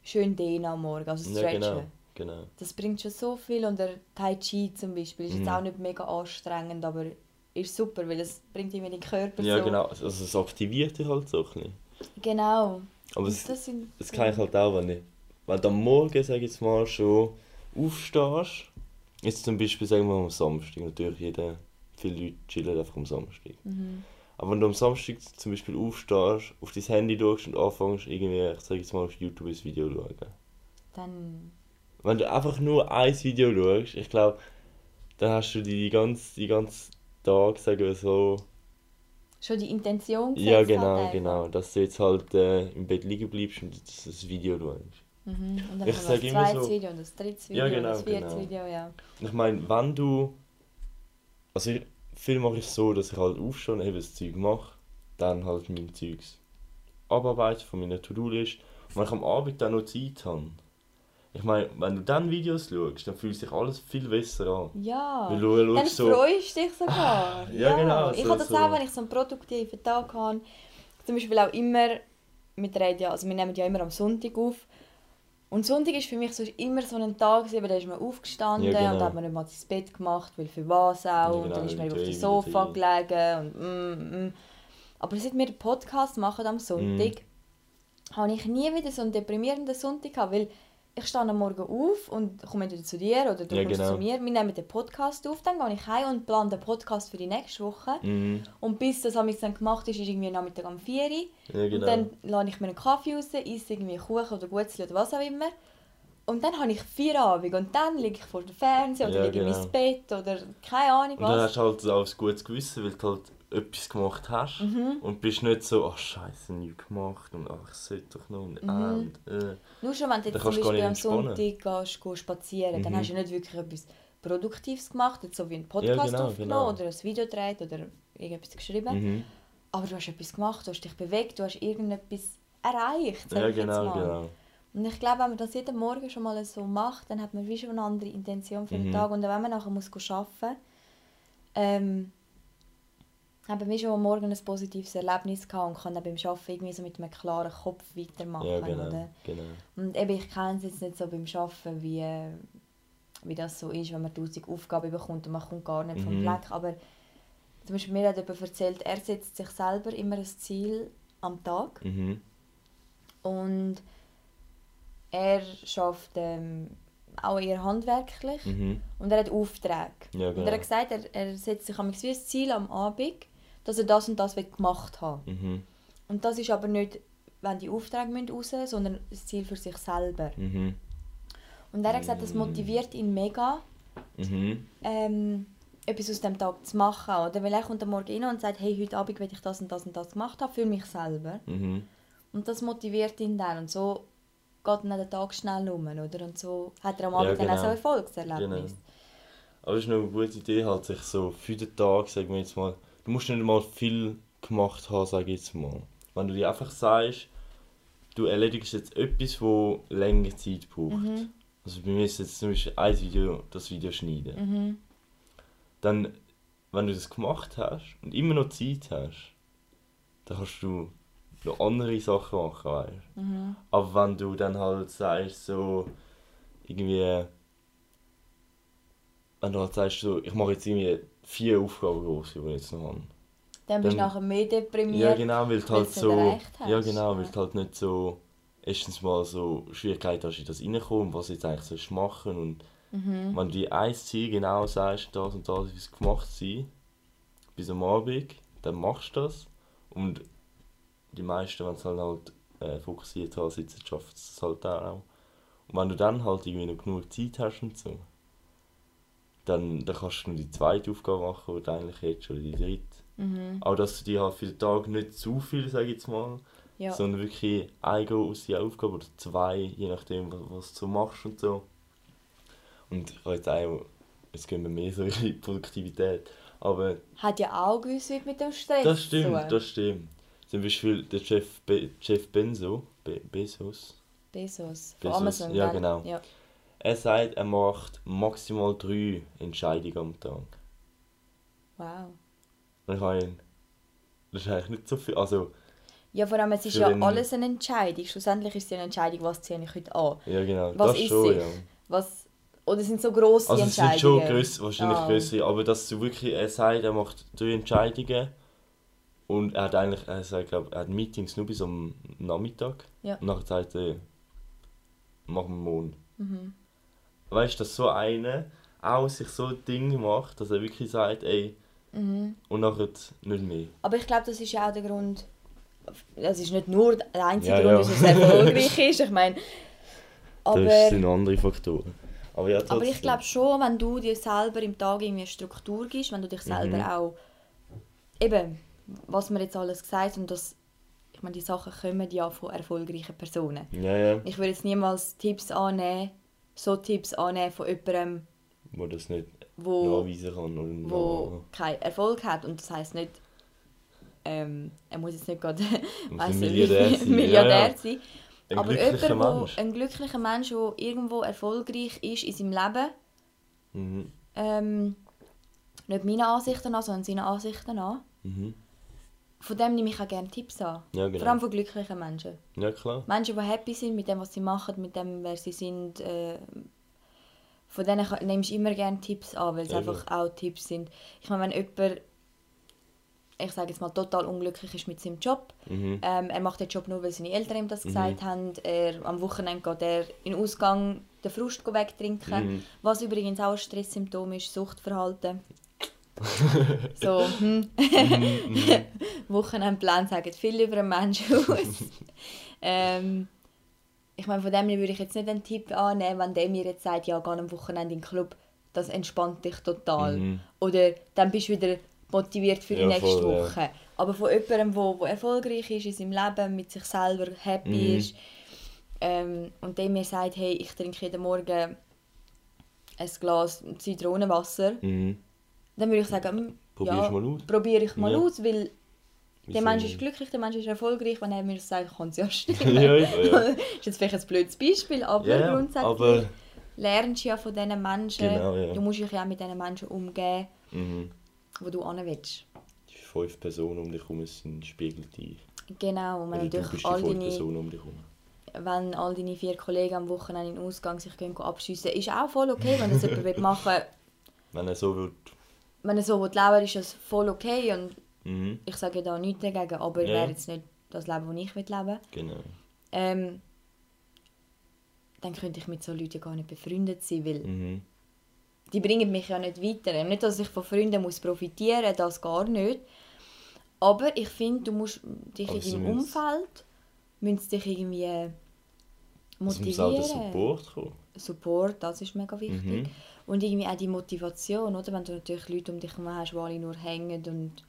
schön dehnen am Morgen, also Ja, stretchen. genau. Genau. Das bringt schon so viel. Und der Tai Chi zum Beispiel ist Mhm. jetzt auch nicht mega anstrengend, aber ist super, weil es bringt irgendwie den Körper Ja, so... genau. Also es aktiviert dich halt so ein bisschen. Genau. Aber es, das sind das kann ich halt auch, wenn ich... Wenn du am Morgen, sag ich jetzt mal, schon aufstehst, jetzt zum Beispiel, sagen wir am Samstag, natürlich jeder, viele Leute chillen einfach am Samstag. Mhm. Aber wenn du am Samstag zum Beispiel aufstehst, auf dein Handy schaust und anfängst, irgendwie, ich sag jetzt mal, auf YouTube ein Video zu schauen. Dann... Wenn du einfach nur ein Video schaust, ich glaube, dann hast du die ganze, die ganze Tag, sagen wir so, Schon die Intention ja gesetzt genau, halt genau, dass du jetzt halt äh, im Bett liegen bleibst und das, das Video schaust. Mhm. Und dann Ich kommt sag das immer zweite so- Video und das dritte Video Ja, genau, und das vierte genau. Video, ja. Ich meine, wenn du, also ich, viel mache ich so, dass ich halt aufstehe und eben das Zeug mache, dann halt mein Zeugs abarbeite von meiner To-Do-List und wenn ich am Abend dann noch Zeit habe, ich meine, wenn du dann Videos schaust, dann fühlt sich alles viel besser an. Ja. Weil du Dann so, freust du dich sogar. Ja, genau, Ich so- habe das so. auch, wenn ich so einen produktiven Tag habe. Zum Beispiel auch immer mit reden ja, also wir nehmen ja immer am Sonntag auf. Und Sonntag ist für mich so immer so ein Tag, da ist man aufgestanden Ja, genau. und hat man nicht mal ins Bett gemacht, weil für was auch. Ja, und genau, dann ist man eben auf dem Sofa gelegen und mm, mm. Aber seit wir den Podcast machen am Sonntag, Mhm. habe ich nie wieder so einen deprimierenden Sonntag gehabt, weil ich stehe am Morgen auf und komme entweder zu dir oder du Ja, kommst genau. zu mir. Wir nehmen den Podcast auf, dann gehe ich heim und plane den Podcast für die nächste Woche. mhm, Und bis das amigs dann gemacht ist, ist irgendwie Nachmittag um 4 Uhr. ja Und genau, dann lade ich mir einen Kaffee raus, esse irgendwie Kuchen oder Gutzli oder was auch immer. Und dann habe ich Feierabend und dann liege ich vor dem Fernseher oder Ja, liege in genau. meinem Bett oder keine Ahnung und dann was. hast du halt auch ein gutes Gewissen, weil du halt etwas gemacht hast Mhm. und bist nicht so, ach scheiße, nichts gemacht und ach, ich sollte doch noch und, Mhm. ah, und äh. Nur schon, wenn du Dann jetzt zum Beispiel am. Sonntag gehst, gehst spazieren dann Mhm. hast du nicht wirklich etwas Produktives gemacht, jetzt so wie einen Podcast Ja, genau, aufgenommen genau. oder ein Video gedreht oder irgendetwas geschrieben. Mhm. Aber du hast etwas gemacht, du hast dich bewegt, du hast irgendetwas erreicht, Ja, genau, genau. Und ich glaube, wenn man das jeden Morgen schon mal so macht, dann hat man wie schon eine andere Intention für den Mhm. Tag. Und wenn man nachher muss arbeiten muss, ähm, haben wir schon am Morgen ein positives Erlebnis gehabt und kann dann beim Arbeiten irgendwie so mit einem klaren Kopf weitermachen. Ja, genau, Oder? genau. Und eben, ich kenne es jetzt nicht so beim Arbeiten, wie, wie das so ist, wenn man tausend Aufgaben bekommt und man kommt gar nicht vom Mhm. Fleck. Aber zum Beispiel mir hat jemand erzählt, er setzt sich selber immer ein Ziel am Tag Mhm. und er schafft ähm, auch eher handwerklich Mhm. und er hat Aufträge. Ja, Und er genau. hat gesagt, er, er setzt sich am ein Ziel am Abend, dass er das und das gemacht haben Mhm. Und das ist aber nicht, wenn die Aufträge müssen raus müssen, sondern das Ziel für sich selber. Mhm. Und er hat gesagt, das motiviert ihn mega, Mhm. ähm, etwas aus dem Tag zu machen. Oder? Weil er kommt am Morgen rein und sagt, hey, heute Abend will ich das und das und das gemacht haben, für mich selber. Mhm. Und das motiviert ihn dann. Und so geht dann der Tag schnell um. Oder? Und so hat er am Ja, Abend dann auch genau. so ein Erfolgserlebnis. Genau. Aber es ist eine gute Idee, halt sich so für den Tag, sagen wir jetzt mal, du musst nicht mal viel gemacht haben, sage ich jetzt mal. Wenn du dir einfach sagst, du erledigst jetzt etwas, wo länger Zeit braucht. Mhm. Also bei mir ist jetzt zum Beispiel ein Video, das Video schneiden. Mhm. Dann, wenn du das gemacht hast und immer noch Zeit hast, dann kannst du noch andere Sachen machen, weißt. Mhm. Aber wenn du dann halt sagst, so irgendwie. Wenn du halt sagst, so, ich mache jetzt irgendwie vier Aufgaben groß, die ich jetzt noch habe. Dann bist du nachher mehr deprimiert. Ja, genau, weil du halt so. Ja, genau, weil du halt nicht so. Erstens mal so Schwierigkeiten hast, in das reinkommen, was jetzt eigentlich sollst machen und Mhm. wenn du dir ein Ziel genau sagst, das und das ist gemacht sein, bis am Abend, dann machst du das. Und die meisten, wenn sie halt, halt äh, fokussiert haben, sitzen, schaffen es halt auch. Und wenn du dann halt irgendwie noch genug Zeit hast und so, dann, dann kannst du nur die zweite Aufgabe machen, die du eigentlich hättest, oder die dritte. Mhm. Aber dass du dir halt für den Tag nicht zu viel, sage ich jetzt mal, Ja. sondern wirklich eine große Aufgabe oder zwei, je nachdem, was, du so machst und so. Und ich habe jetzt auch, jetzt gehen wir mehr so [laughs] in die Produktivität, aber Hat ja auch gewiss mit dem Stress das stimmt, tun. das stimmt. Zum Beispiel der Jeff, Be Jeff Benzo, Be Bezos, Bezos. Von Bezos, Amazon. ja, genau. Ja. Er sagt, er macht maximal drei Entscheidungen am Tag. Wow. Und ich habe ihn, das ist eigentlich nicht so viel, also, Ja, vor allem, es ist ja den- alles eine Entscheidung. Schlussendlich ist es ja eine Entscheidung, was ziehe ich heute an. ja genau, Was das ist schon, sich? ja. Was, oder sind so grosse Also es sind Entscheidungen? schon grösser, wahrscheinlich Ah. größere, aber dass du wirklich, er sagt, er macht drei Entscheidungen und er hat eigentlich, er sagt, glaub, er hat Meetings nur bis am Nachmittag Ja. und nachher sagt er, machen wir morgen. Mhm. Weißt du, dass so einer auch sich so ein Ding macht, dass er wirklich sagt, ey, Mhm. und nachher nicht mehr. Aber ich glaube, das ist ja auch der Grund. Das ist nicht nur der einzige Ja, Grund, ja. dass es erfolgreich [laughs] ist. Ich meine, aber, das sind andere Faktoren. Aber, ja, aber ich glaube schon, wenn du dir selber im Tag irgendwie eine Struktur gibst, wenn du dich selber Mhm. auch eben, was wir jetzt alles gesagt haben, dass ich meine, die Sachen kommen ja von erfolgreichen Personen. Ja, ja, Ich würde jetzt niemals Tipps annehmen, so Tipps annehmen von jemandem, wo das nicht wo, nachweisen kann. Und wo keinen Erfolg hat. Und das heisst nicht, ähm, er muss jetzt nicht gerade ein Milliardär sein. Milliardär Ja, sein. Ein aber glücklicher jemand, wo, Mensch. ein glücklicher Mensch, der irgendwo erfolgreich ist in seinem Leben, Mhm. ähm, nicht meine Ansichten an, sondern seine Ansichten an, Mhm. Von dem nehme ich auch gerne Tipps an. Ja, Vor genau. allem von glücklichen Menschen. Ja, klar. Menschen, die happy sind mit dem, was sie machen, mit dem, wer sie sind. Äh, von denen nimmst du immer gerne Tipps an, weil es Eben. einfach auch Tipps sind. Ich meine, wenn jemand, ich sage jetzt mal, total unglücklich ist mit seinem Job, Mhm. ähm, er macht den Job nur, weil seine Eltern ihm das Mhm. gesagt haben, er, am Wochenende geht er in den Ausgang den Frust wegtrinken, Mhm. was übrigens auch ein Stresssymptom ist, Suchtverhalten. [laughs] so, [laughs] hm. Mhm. [laughs] Wochenendpläne sagen viel über einen Menschen aus. ähm, ich meine, von dem her würde ich jetzt nicht einen Tipp annehmen, wenn der mir jetzt sagt, ja, geh am Wochenende in den Club, das entspannt dich total. Mhm. Oder dann bist du wieder motiviert für die Ja, nächste voll, ja. Woche. Aber von jemandem, der wo, wo erfolgreich ist in seinem Leben, mit sich selber happy Mhm. ist ähm, und der mir sagt, hey, ich trinke jeden Morgen ein Glas Zitronenwasser, Mhm. Dann würde ich sagen, hm, Probier's ja, mal aus. probiere ich mal Ja. aus, weil der Mensch ist glücklich, der Mensch ist erfolgreich, wenn er mir das sagt, kann es ja [laughs] stimmen. ja, ja, ja. [laughs] ist jetzt vielleicht ein blödes Beispiel, aber Ja, grundsätzlich aber- lernst du ja von diesen Menschen, Genau, ja. du musst dich ja auch mit diesen Menschen umgehen, Mhm. wo du hin willst. Die fünf Personen um dich herum sind Spiegel dich. Genau, und wenn Oder du natürlich all fünf deine, Personen um dich herum. wenn all deine vier Kollegen am Wochenende in den Ausgang sich abschiessen, ist auch voll okay, wenn das jemand [laughs] machen will. Wenn er so wird. Wenn er so will leben ist das voll okay und Mhm. ich sage da nichts dagegen, aber Ja. wäre jetzt nicht das Leben, das ich will leben Genau. ähm, dann könnte ich mit so Leuten gar nicht befreundet sein, weil Mhm. die bringen mich ja nicht weiter. Nicht, dass ich von Freunden muss profitieren muss, das gar nicht. Aber ich finde, du musst dich Aber in deinem müssen- Umfeld müsst dich irgendwie Es muss auch der motivieren. Support kommen. Support, das ist mega wichtig. Mhm. Und irgendwie auch die Motivation, oder? Wenn du natürlich Leute um dich herum hast, die alle nur hängen und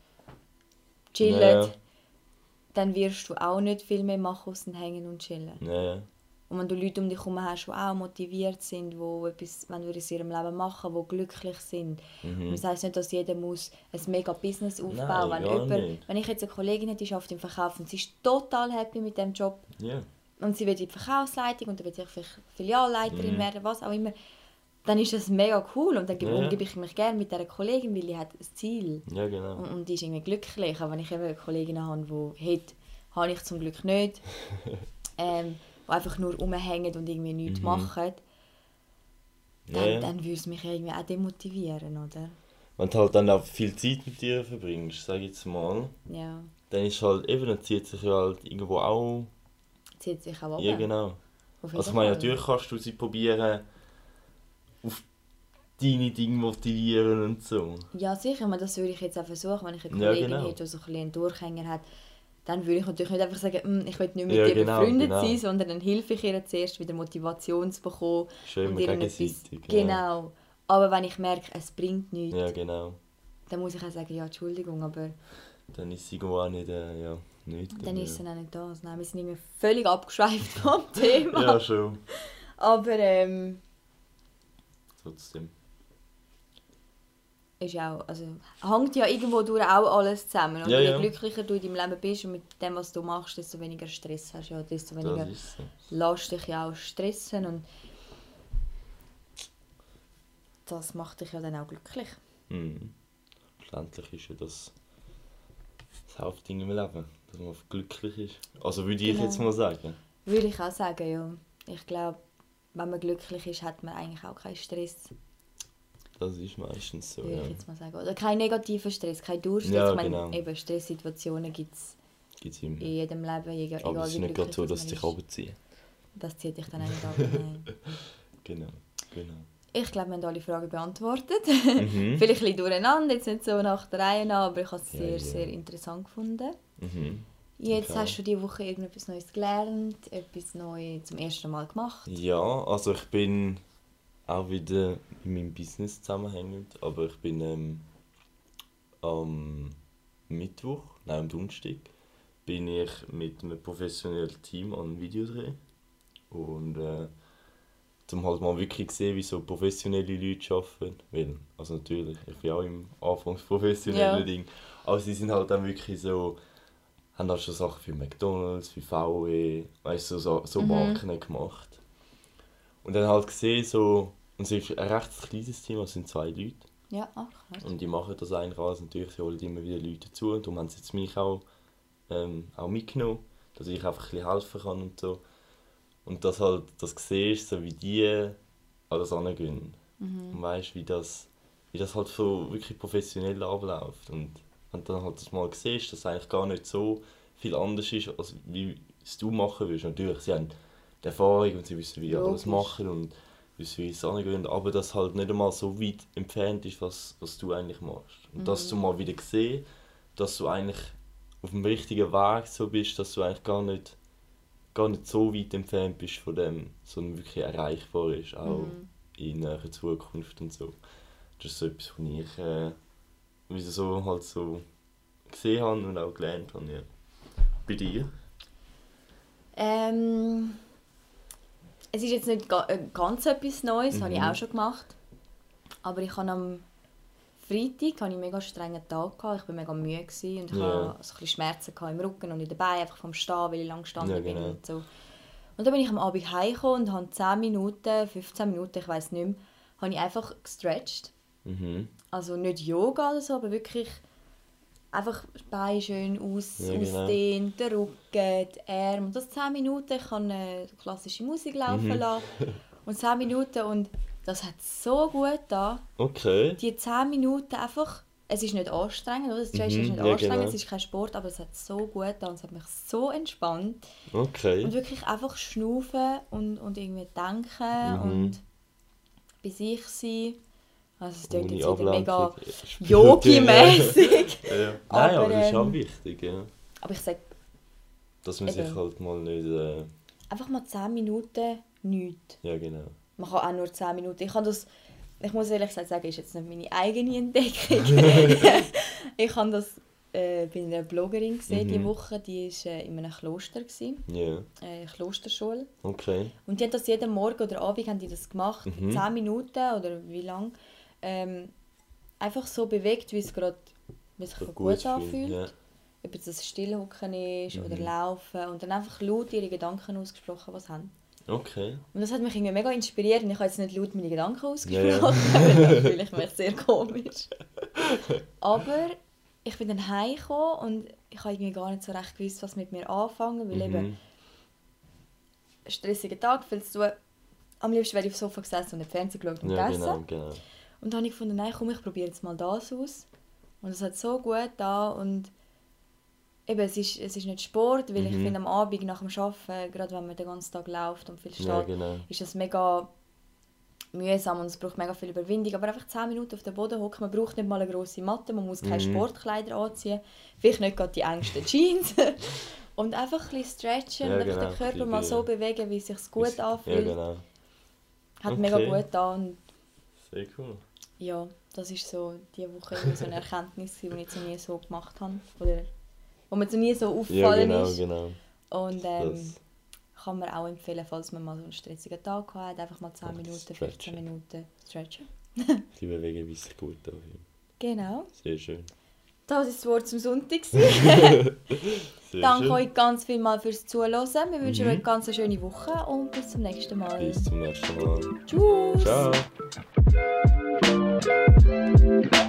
chillen, Ja, dann wirst du auch nicht viel mehr machen, außer hängen und chillen. Ja. Und wenn du Leute um dich herum hast, die auch motiviert sind, die etwas wenn wir in ihrem Leben machen, die glücklich sind. Mhm. Und das heisst nicht, dass jeder muss ein mega Business aufbauen Nein, wenn, jemand, nicht. wenn ich jetzt eine Kollegin hätte, die arbeitet im Verkauf und sie ist total happy mit dem Job Ja. und sie wird in die Verkaufsleitung und dann wird sie vielleicht Filialleiterin Mhm. werden, was auch immer, dann ist das mega cool und dann Ja, umgebe ich mich gerne mit dieser Kollegin, weil die hat ein Ziel ja, genau. und, und die ist irgendwie glücklich. Aber wenn ich eben Kolleginnen habe, die hat, habe ich zum Glück nicht, [laughs] ähm, die einfach nur rumhängen und irgendwie nichts Mhm. machen, dann, Ja, dann würde es mich irgendwie auch demotivieren, oder? Wenn du halt dann auch viel Zeit mit dir verbringst, sag ich jetzt mal, Ja, dann ist halt eben, dann zieht sich ja halt irgendwo auch. zieht sich auch ab. Ja, genau. Also ich meine, natürlich kannst du sie probieren, auf deine Dinge motivieren und so. Ja, sicher, aber das würde ich jetzt auch versuchen, wenn ich eine Ja, Kollegin genau. hätte, die so ein bisschen einen Durchhänger hat, dann würde ich natürlich nicht einfach sagen, «Mm, ich will nicht mit Ja, dir genau, befreundet genau. sein, sondern dann helfe ich ihr zuerst wieder Motivation zu bekommen. Immer ihr gegenseitig. Genau. Aber wenn ich merke, es bringt nichts, Ja. ja, genau. dann muss ich auch sagen, ja, Entschuldigung, aber Dann ist irgendwo auch nicht, äh, ja, nicht. dann ist dann auch nicht das. Nein, wir sind irgendwie völlig abgeschweift vom [laughs] Thema. Ja, schon. Aber ähm, Trotzdem. ist auch, also hängt ja irgendwo durch auch alles zusammen. Und Ja, je ja. glücklicher du in deinem Leben bist und mit dem, was du machst, desto weniger Stress hast du ja, desto weniger so. lässt dich ja auch stressen und das macht dich ja dann auch glücklich. Mhm. Schlussendlich ist ja das das Hauptding im Leben, dass man glücklich ist. Also würde ich Genau. jetzt mal sagen. Würde ich auch sagen, ja. Ich glaube, wenn man glücklich ist, hat man eigentlich auch keinen Stress, Das ist meistens so, würde ja. ich jetzt mal sagen. Oder keinen negativen Stress, keinen Durchstress. Ja, ich meine, genau. eben Stresssituationen gibt es in jedem Leben, egal, Aber es ist nicht gerade so, dass dich runterziehen. Das zieht dich dann auch nicht. Nein. Genau, genau. Ich glaube, wir haben alle Fragen beantwortet. Mhm. [laughs] Vielleicht ein bisschen durcheinander, jetzt nicht so nach der Reihe aber ich habe es Ja, sehr, ja. sehr interessant gefunden. Mhm. Jetzt Okay. hast du diese Woche irgendetwas Neues gelernt, etwas Neues zum ersten Mal gemacht. Ja, also ich bin auch wieder in meinem Business zusammenhängend, aber ich bin ähm, am Mittwoch, nein am Donnerstag, bin ich mit einem professionellen Team an einem Videodreh und äh, zum halt mal wirklich sehen, wie so professionelle Leute arbeiten, weil, also natürlich, ich bin auch im Anfangs professionellen Ja. Ding, aber sie sind halt dann wirklich so, haben halt schon Sachen für McDonalds, für VW, weißt du, so, so Mhm. Marken gemacht. Und dann halt gesehen, so, und es ist ein recht kleines Team, es sind zwei Leute. Ja, ach, krass. Und die machen das eigentlich alles. Natürlich, sie holen immer wieder Leute dazu. Und darum haben sie jetzt mich auch, ähm, auch mitgenommen, dass ich einfach ein bisschen helfen kann und so. Und dass halt, das siehst, so wie die alles angehen. Mhm. Und weißt, wie das, wie das halt so wirklich professionell abläuft. Und wenn du dann halt das mal siehst, dass es eigentlich gar nicht so viel anders ist, als wie es du machen willst. Natürlich, sie haben die Erfahrung und sie wissen, wie alles Logisch. machen und wissen, wie es angehen. Aber das halt nicht einmal so weit entfernt ist, was, was du eigentlich machst. Und dass du mal wieder siehst, dass du eigentlich auf dem richtigen Weg so bist, dass du eigentlich gar nicht, gar nicht so weit entfernt bist von dem, sondern wirklich erreichbar ist, auch Mhm. in näherer Zukunft und so. Das ist so etwas, was ich äh, wie so halt so gesehen habe und auch gelernt habe. Ja. Bei dir? Ähm, es ist jetzt nicht äh, ganz etwas Neues, das habe ich Mhm. auch schon gemacht. Aber ich habe am Freitag hatte ich einen mega strengen Tag. Gehabt. Ich war mega müde gewesen und ich Ja. hatte so ein bisschen Schmerzen im Rücken und in den Beinen, einfach vom Stehen, weil ich lang gestanden Ja, bin genau. und so. Und dann bin ich am Abend heimgekommen und habe 10 Minuten, 15 Minuten, ich weiß nicht mehr, habe ich einfach gestretched. Mhm. Also nicht Yoga oder so, aber wirklich einfach Beine schön aus, Ja, genau. ausdehnt, der Rücken, die Arme. Und das 10 Minuten, ich kann äh, klassische Musik laufen Mhm. lassen. [laughs] Und 10 Minuten und das hat so gut da. Okay. Die 10 Minuten einfach, es ist nicht anstrengend, oder? Das Stretch Mhm, ist nicht ja, anstrengend, genau. es ist kein Sport, aber es hat so gut da und es hat mich so entspannt. Okay. Und wirklich einfach schnaufen und, und irgendwie denken Mhm. und bei sich sein. Also es klingt jetzt wieder mega. Spielt Yogi-mäßig. [laughs] Ja. ja. [laughs] Nein, Aber, aber, das ist auch ähm, wichtig, ja. Aber ich sage Dass man sich halt mal nicht... Äh, einfach mal 10 Minuten nichts. ja, genau. Man kann auch nur 10 Minuten. Ich kann das, ich muss ehrlich gesagt sagen, ist jetzt nicht meine eigene Entdeckung. [laughs] ich habe das äh, bei einer Bloggerin gesehen Mhm. diese Woche, die war äh, in einem Kloster, Ja, äh, Klosterschule. okay. Und die hat das jeden Morgen oder Abend haben die das gemacht, Mhm. 10 Minuten oder wie lang, ähm, einfach so bewegt, wie es gerade es sich gut, fühlt, anfühlt. Ja. Ob jetzt das Stillhocken ist oder Mhm. Laufen und dann einfach laut ihre Gedanken ausgesprochen, was haben. Okay. Und das hat mich irgendwie mega inspiriert und ich habe jetzt nicht laut meine Gedanken Ja, ausgesprochen, [laughs] weil das fühle ich mich sehr komisch. [laughs] Aber ich bin dann heimgekommen und ich habe irgendwie gar nicht so recht gewusst, was mit mir anfangen, weil eben Mhm. ein stressiger Tag, viel zu tun. Am liebsten wäre ich auf dem Sofa gesessen und den Fernsehen geschaut und Ja, gegessen. genau, genau. Und dann habe ich gefunden, nein, komm, ich probiere jetzt mal das aus. Und es hat so gut da und eben, es ist, es ist nicht Sport, weil ich Mhm. finde, am Abend nach dem Arbeiten, gerade wenn man den ganzen Tag läuft und viel steht, Ja, genau. ist es mega mühsam und es braucht mega viel Überwindung. Aber einfach 10 Minuten auf dem Boden hocken, man braucht nicht mal eine grosse Matte, man muss keine Mhm. Sportkleider anziehen, vielleicht nicht gerade die engsten [laughs] Jeans. und einfach ein bisschen stretchen Ja, und genau, den Körper mal so bewegen, wie es sich gut Ja, anfühlt. genau. Hat Okay. mega gut da und Sehr cool. Ja, das ist so diese Woche so eine [laughs] Erkenntnis, die ich so nie so gemacht habe. Oder wo mir so nie so Ja, aufgefallen genau, ist. genau. Und ähm, Das, kann man auch empfehlen, falls man mal so einen stressigen Tag hat, einfach mal 10 Einfach Minuten, 15 stretchen. Minuten stretchen. [laughs] die bewegen, sich gut anfühlt. Genau. Sehr schön. Das war das Wort zum Sonntag. [laughs] Danke schön. euch ganz viel mal fürs Zuhören. Wir wünschen Mhm. euch ganz eine schöne Woche und bis zum nächsten Mal. Bis zum nächsten Mal. Tschüss. Ciao. Thank you.